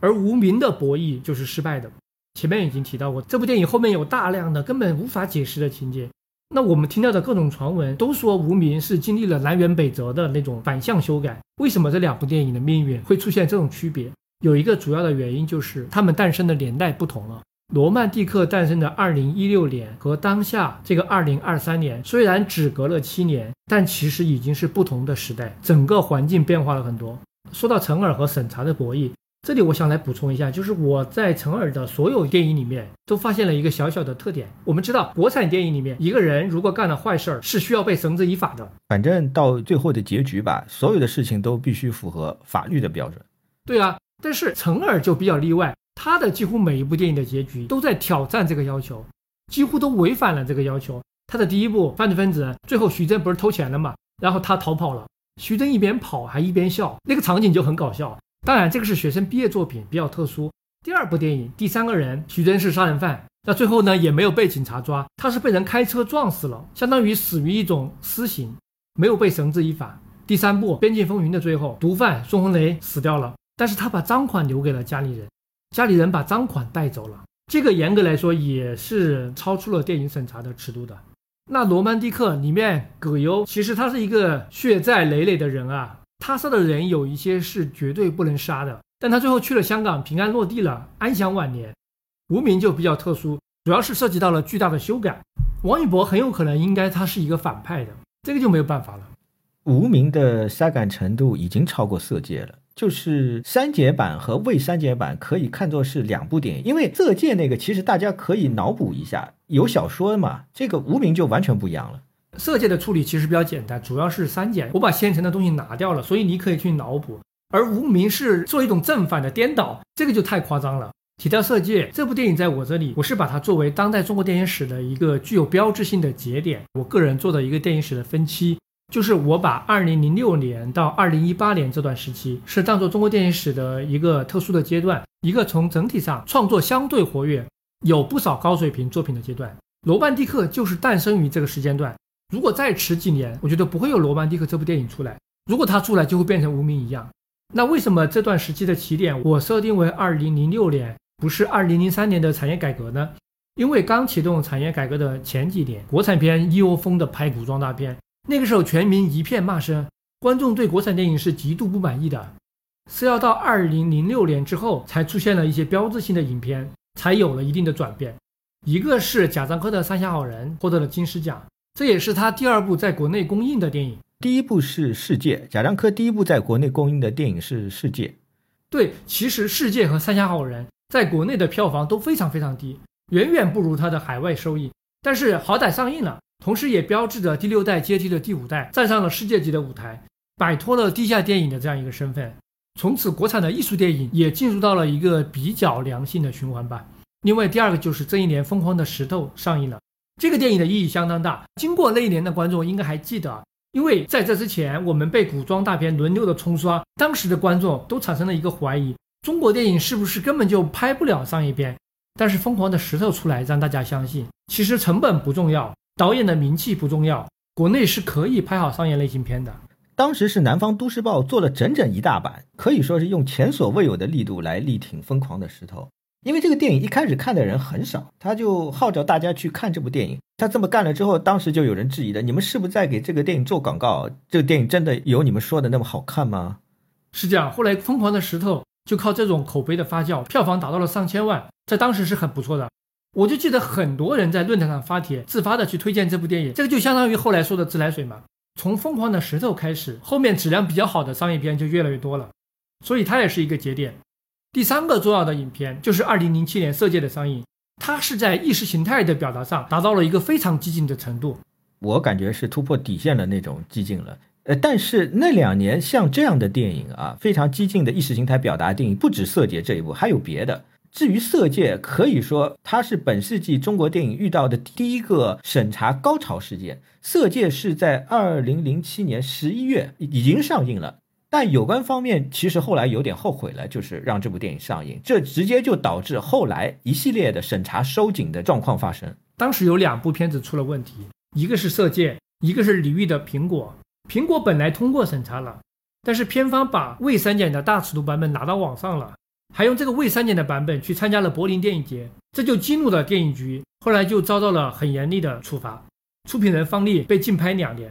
而《无名》的博弈就是失败的。前面已经提到过，这部电影后面有大量的根本无法解释的情节。那我们听到的各种传闻都说《无名》是经历了南辕北辙的那种反向修改。为什么这两部电影的命运会出现这种区别？有一个主要的原因就是它们诞生的年代不同了。《罗曼蒂克》诞生的2016年和当下这个2023年虽然只隔了七年，但其实已经是不同的时代，整个环境变化了很多。说到陈耳和审查的博弈。这里我想来补充一下，就是我在陈耳的所有电影里面都发现了一个小小的特点。我们知道，国产电影里面一个人如果干了坏事儿，是需要被绳之以法的。反正到最后的结局吧，所有的事情都必须符合法律的标准。对啊，但是陈耳就比较例外，他的几乎每一部电影的结局都在挑战这个要求，几乎都违反了这个要求。他的第一部《犯罪分子》，最后徐峥不是偷钱了嘛，然后他逃跑了，徐峥一边跑还一边笑，那个场景就很搞笑。当然，这个是学生毕业作品，比较特殊。第二部电影《第三个人》，徐峥是杀人犯，那最后呢也没有被警察抓，他是被人开车撞死了，相当于死于一种私刑，没有被绳之以法。第三部《边境风云》的最后，毒贩孙红雷死掉了，但是他把赃款留给了家里人，家里人把赃款带走了，这个严格来说也是超出了电影审查的尺度的。那《罗曼蒂克》里面葛优其实他是一个血债累累的人啊。他杀的人有一些是绝对不能杀的，但他最后去了香港，平安落地了，安享晚年。无名就比较特殊，主要是涉及到了巨大的修改。王一博很有可能应该他是一个反派的，这个就没有办法了。无名的杀感程度已经超过色戒了，就是删节版和未删节版可以看作是两部电影，因为色戒那个其实大家可以脑补一下，有小说嘛，这个无名就完全不一样了。色戒的处理其实比较简单，主要是删减，我把现成的东西拿掉了，所以你可以去脑补。而无名是做一种正反的颠倒，这个就太夸张了。提到色戒这部电影，在我这里，我是把它作为当代中国电影史的一个具有标志性的节点。我个人做的一个电影史的分期，就是我把2006年到2018年这段时期是当做中国电影史的一个特殊的阶段，一个从整体上创作相对活跃、有不少高水平作品的阶段。罗曼蒂克就是诞生于这个时间段。如果再迟几年，我觉得不会有《罗曼蒂克》这部电影出来。如果它出来，就会变成无名一样。那为什么这段时期的起点我设定为二零零六年，不是二零零三年的产业改革呢？因为刚启动产业改革的前几年，国产片一窝蜂的拍古装大片，那个时候全民一片骂声，观众对国产电影是极度不满意的。是要到二零零六年之后，才出现了一些标志性的影片，才有了一定的转变。一个是贾樟柯的《三峡好人》获得了金狮奖。这也是他第二部在国内公映的电影，第一部是《世界》，贾樟柯第一部在国内公映的电影是《世界》。对，其实《世界》和《三峡好人》在国内的票房都非常非常低，远远不如他的海外收益。但是好歹上映了，同时也标志着第六代接替了第五代，站上了世界级的舞台，摆脱了地下电影的这样一个身份。从此，国产的艺术电影也进入到了一个比较良性的循环吧。另外，第二个就是这一年《疯狂的石头》上映了。这个电影的意义相当大。经过那一年的观众应该还记得，因为在这之前，我们被古装大片轮流的冲刷，当时的观众都产生了一个怀疑：中国电影是不是根本就拍不了商业片？但是《疯狂的石头》出来，让大家相信，其实成本不重要，导演的名气不重要，国内是可以拍好商业类型片的。当时是南方都市报做了整整一大版，可以说是用前所未有的力度来力挺《疯狂的石头》。因为这个电影一开始看的人很少，他就号召大家去看这部电影。他这么干了之后，当时就有人质疑的：你们是不是在给这个电影做广告？这个电影真的有你们说的那么好看吗？是这样。后来《疯狂的石头》就靠这种口碑的发酵，票房达到了上千万，在当时是很不错的。我就记得很多人在论坛上发帖，自发的去推荐这部电影。这个就相当于后来说的自来水嘛。从《疯狂的石头》开始，后面质量比较好的商业片就越来越多了，所以它也是一个节点。第三个重要的影片就是二零零七年《色戒》的上映，它是在意识形态的表达上达到了一个非常激进的程度。我感觉是突破底线的那种激进了。呃，但是那两年像这样的电影啊，非常激进的意识形态表达电影，不止《色戒》这一部，还有别的。至于《色戒》，可以说它是本世纪中国电影遇到的第一个审查高潮事件。《色戒》是在二零零七年十一月已经上映了，但有关方面其实后来有点后悔了，就是让这部电影上映，这直接就导致后来一系列的审查收紧的状况发生。当时有两部片子出了问题，一个是《色戒》，一个是李玉的《苹果》。苹果本来通过审查了，但是片方把未删减的大尺度版本拿到网上了。还用这个未删减的版本去参加了柏林电影节，这就激怒了电影局，后来就遭到了很严厉的处罚。出品人方励被禁拍两年。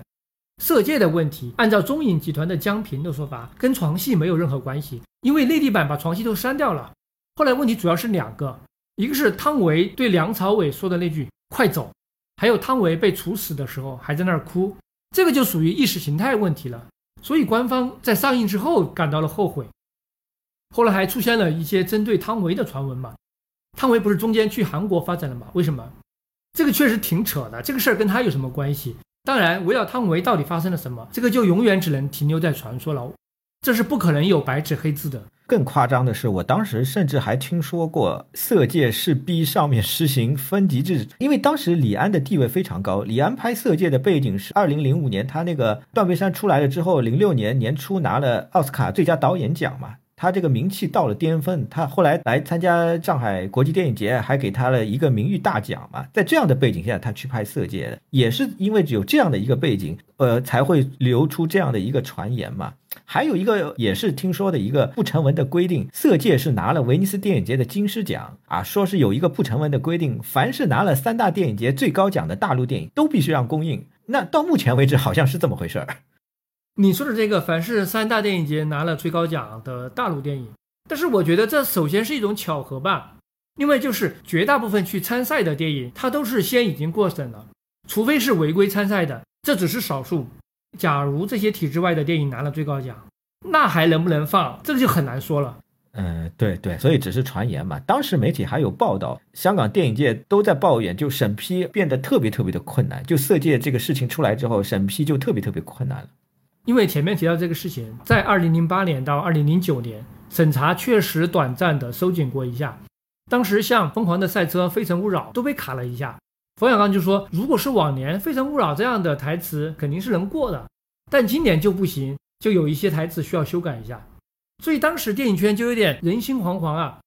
色戒的问题，按照中影集团的江平的说法，跟床戏没有任何关系，因为内地版把床戏都删掉了。后来问题主要是两个，一个是汤唯对梁朝伟说的那句“快走”，还有汤唯被处死的时候还在那儿哭，这个就属于意识形态问题了。所以官方在上映之后感到了后悔。后来还出现了一些针对汤唯的传闻嘛？汤唯不是中间去韩国发展了吗？为什么？这个确实挺扯的。这个事儿跟他有什么关系？当然，围绕汤唯到底发生了什么，这个就永远只能停留在传说了。这是不可能有白纸黑字的。更夸张的是，我当时甚至还听说过色戒是逼上面实行分级制，因为当时李安的地位非常高。李安拍色戒的背景是二零零五年，他那个断背山出来了之后，零六年年初拿了奥斯卡最佳导演奖嘛。他这个名气到了巅峰，他后来来参加上海国际电影节，还给他了一个名誉大奖嘛。在这样的背景下，他去拍《色戒》，也是因为有这样的一个背景，呃，才会流出这样的一个传言嘛。还有一个也是听说的一个不成文的规定，《色戒》是拿了威尼斯电影节的金狮奖啊，说是有一个不成文的规定，凡是拿了三大电影节最高奖的大陆电影都必须让公映。那到目前为止，好像是这么回事儿。你说的这个，凡是三大电影节拿了最高奖的大陆电影，但是我觉得这首先是一种巧合吧。另外就是绝大部分去参赛的电影，它都是先已经过审了，除非是违规参赛的，这只是少数。假如这些体制外的电影拿了最高奖，那还能不能放，这个就很难说了。嗯，对对，所以只是传言嘛。当时媒体还有报道，香港电影界都在抱怨，就审批变得特别特别的困难。就色戒这个事情出来之后，审批就特别特别困难了。因为前面提到这个事情，在二零零八年到二零零九年，审查确实短暂的收紧过一下。当时像《疯狂的赛车》《非诚勿扰》都被卡了一下。冯小刚就说，如果是往年《非诚勿扰》这样的台词，肯定是能过的，但今年就不行，就有一些台词需要修改一下。所以当时电影圈就有点人心惶惶啊。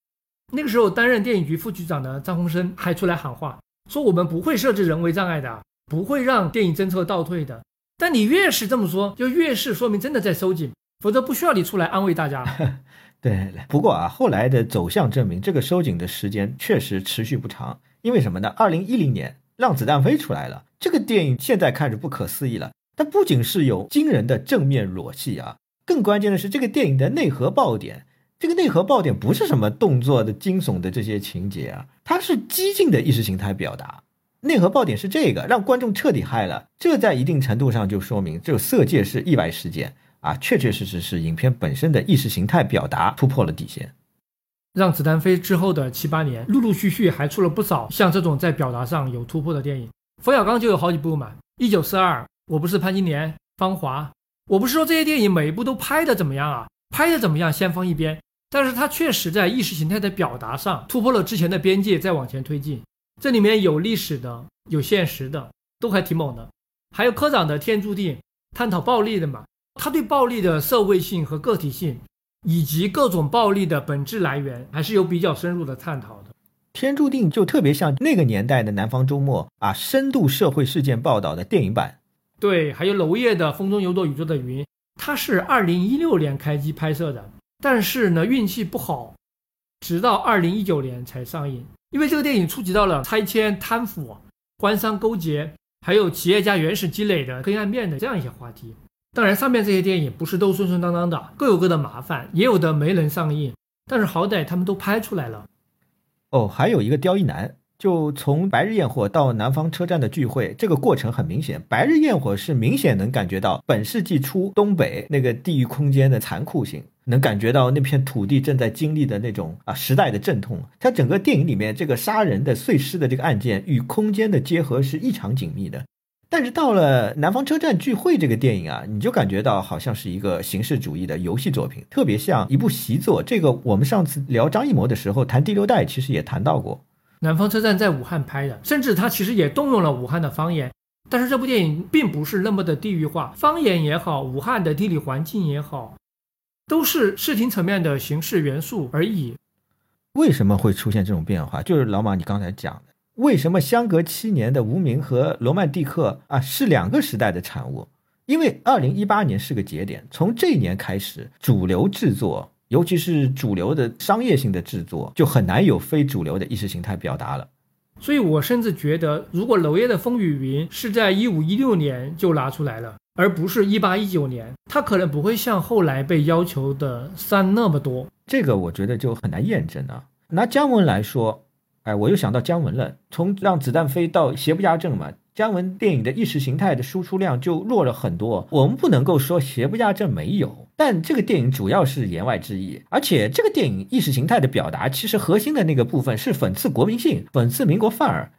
那个时候担任电影局副局长的张宏生还出来喊话，说我们不会设置人为障碍的，不会让电影政策倒退的。但你越是这么说，就越是说明真的在收紧，否则不需要你出来安慰大家。对，不过啊，后来的走向证明，这个收紧的时间确实持续不长。因为什么呢？二零一零年《让子弹飞》出来了，这个电影现在看着不可思议了。它不仅是有惊人的正面裸戏啊，更关键的是这个电影的内核爆点。这个内核爆点不是什么动作的惊悚的这些情节啊，它是激进的意识形态表达。内核爆点是这个，让观众彻底嗨了。这在一定程度上就说明，这个色戒是意外事件啊，确确实实是影片本身的意识形态表达突破了底线。让子弹飞之后的七八年，陆陆续续还出了不少像这种在表达上有突破的电影。冯小刚就有好几部嘛，《一九四二》，我不是潘金莲，《芳华》。我不是说这些电影每一部都拍的怎么样啊，拍的怎么样先放一边，但是它确实在意识形态的表达上突破了之前的边界，再往前推进。这里面有历史的，有现实的，都还挺猛的。还有科长的《天注定》，探讨暴力的嘛，他对暴力的社会性和个体性，以及各种暴力的本质来源，还是有比较深入的探讨的。《天注定》就特别像那个年代的《南方周末》啊，深度社会事件报道的电影版。对，还有娄烨的《风中有朵雨做的云》，他是二零一六年开机拍摄的，但是呢运气不好，直到二零一九年才上映。因为这个电影触及到了拆迁、贪腐、官商勾结，还有企业家原始积累的黑暗面的这样一些话题。当然，上面这些电影不是都顺顺当当的，各有各的麻烦，也有的没能上映。但是好歹他们都拍出来了。哦，还有一个刁一男，就从白日焰火到南方车站的聚会，这个过程很明显。白日焰火是明显能感觉到本世纪初东北那个地域空间的残酷性。能感觉到那片土地正在经历的那种啊时代的阵痛。它整个电影里面这个杀人的碎尸的这个案件与空间的结合是异常紧密的。但是到了《南方车站聚会》这个电影啊，你就感觉到好像是一个形式主义的游戏作品，特别像一部习作。这个我们上次聊张艺谋的时候谈第六代，其实也谈到过。南方车站在武汉拍的，甚至他其实也动用了武汉的方言，但是这部电影并不是那么的地域化，方言也好，武汉的地理环境也好，都是视听层面的形式元素而已。为什么会出现这种变化？就是老马你刚才讲的。为什么相隔七年的《无名》和《罗曼蒂克》啊是两个时代的产物？因为二零一八年是个节点，从这一年开始，主流制作，尤其是主流的商业性的制作，就很难有非主流的意识形态表达了。所以我甚至觉得，如果娄烨的《风雨云》是在一五一六年就拿出来了，而不是一八一九年，他可能不会像后来被要求的删那么多。这个我觉得就很难验证啊。拿姜文来说。哎，我又想到姜文了。从让子弹飞到邪不压正嘛，姜文电影的意识形态的输出量就弱了很多。我们不能够说邪不压正没有，但这个电影主要是言外之意。而且这个电影意识形态的表达，其实核心的那个部分是讽刺国民性、讽刺民国范儿，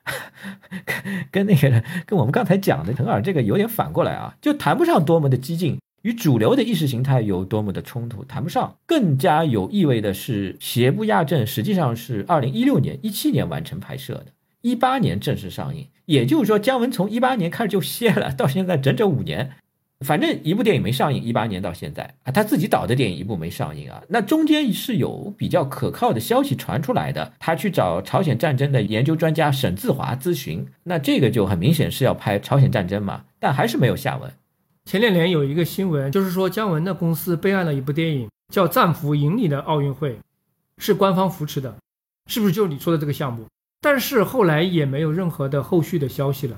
跟那个跟我们刚才讲的腾尔这个有点反过来啊，就谈不上多么的激进。与主流的意识形态有多么的冲突，谈不上。更加有意味的是，《邪不压正》实际上是二零一六年、一七年完成拍摄的，一八年正式上映。也就是说，姜文从一八年开始就歇了，到现在整整五年，反正一部电影没上映。一八年到现在啊，他自己导的电影一部没上映啊。那中间是有比较可靠的消息传出来的，他去找朝鲜战争的研究专家沈自华咨询，那这个就很明显是要拍朝鲜战争嘛，但还是没有下文。前两年有一个新闻，就是说姜文的公司备案了一部电影，叫《战俘营里的奥运会》，是官方扶持的，是不是就你说的这个项目？但是后来也没有任何的后续的消息了。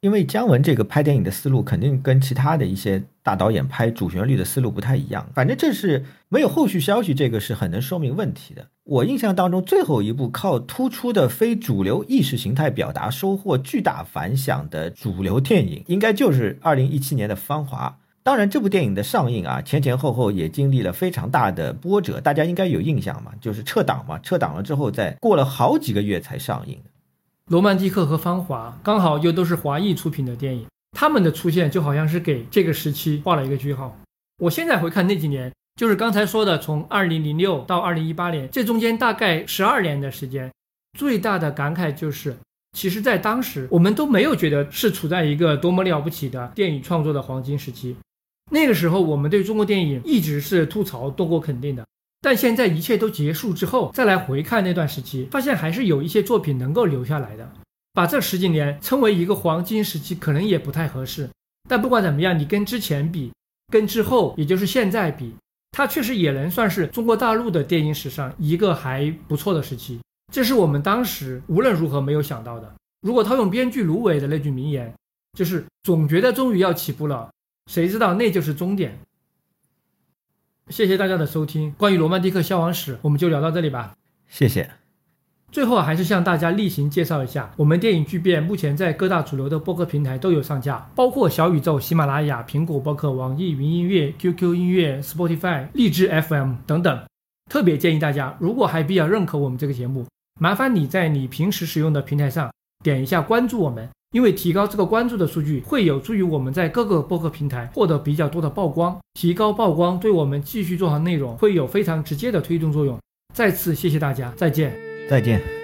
因为姜文这个拍电影的思路肯定跟其他的一些大导演拍主旋律的思路不太一样，反正这是没有后续消息，这个是很能说明问题的。我印象当中最后一部靠突出的非主流意识形态表达收获巨大反响的主流电影，应该就是二零一七年的《芳华》。当然，这部电影的上映啊，前前后后也经历了非常大的波折，大家应该有印象嘛，就是撤档嘛，撤档了之后再过了好几个月才上映。罗曼蒂克和芳华刚好又都是华裔出品的电影，他们的出现就好像是给这个时期画了一个句号。我现在回看那几年，就是刚才说的，从二零零六到二零一八年，这中间大概十二年的时间，最大的感慨就是，其实，在当时我们都没有觉得是处在一个多么了不起的电影创作的黄金时期。那个时候，我们对中国电影一直是吐槽多过肯定的。但现在一切都结束之后，再来回看那段时期，发现还是有一些作品能够留下来的。把这十几年称为一个黄金时期，可能也不太合适。但不管怎么样，你跟之前比，跟之后，也就是现在比，它确实也能算是中国大陆的电影史上一个还不错的时期。这是我们当时无论如何没有想到的。如果套用编剧芦苇的那句名言，就是总觉得终于要起步了，谁知道那就是终点。谢谢大家的收听，关于《罗曼蒂克消亡史》，我们就聊到这里吧。谢谢。最后还是向大家例行介绍一下，我们电影巨变目前在各大主流的播客平台都有上架，包括小宇宙、喜马拉雅、苹果播客、网易云音乐、QQ 音乐、Spotify、荔枝 FM 等等。特别建议大家，如果还比较认可我们这个节目，麻烦你在你平时使用的平台上点一下关注我们。因为提高这个关注的数据，会有助于我们在各个播客平台获得比较多的曝光，提高曝光对我们继续做好内容会有非常直接的推动作用。再次谢谢大家，再见，再见。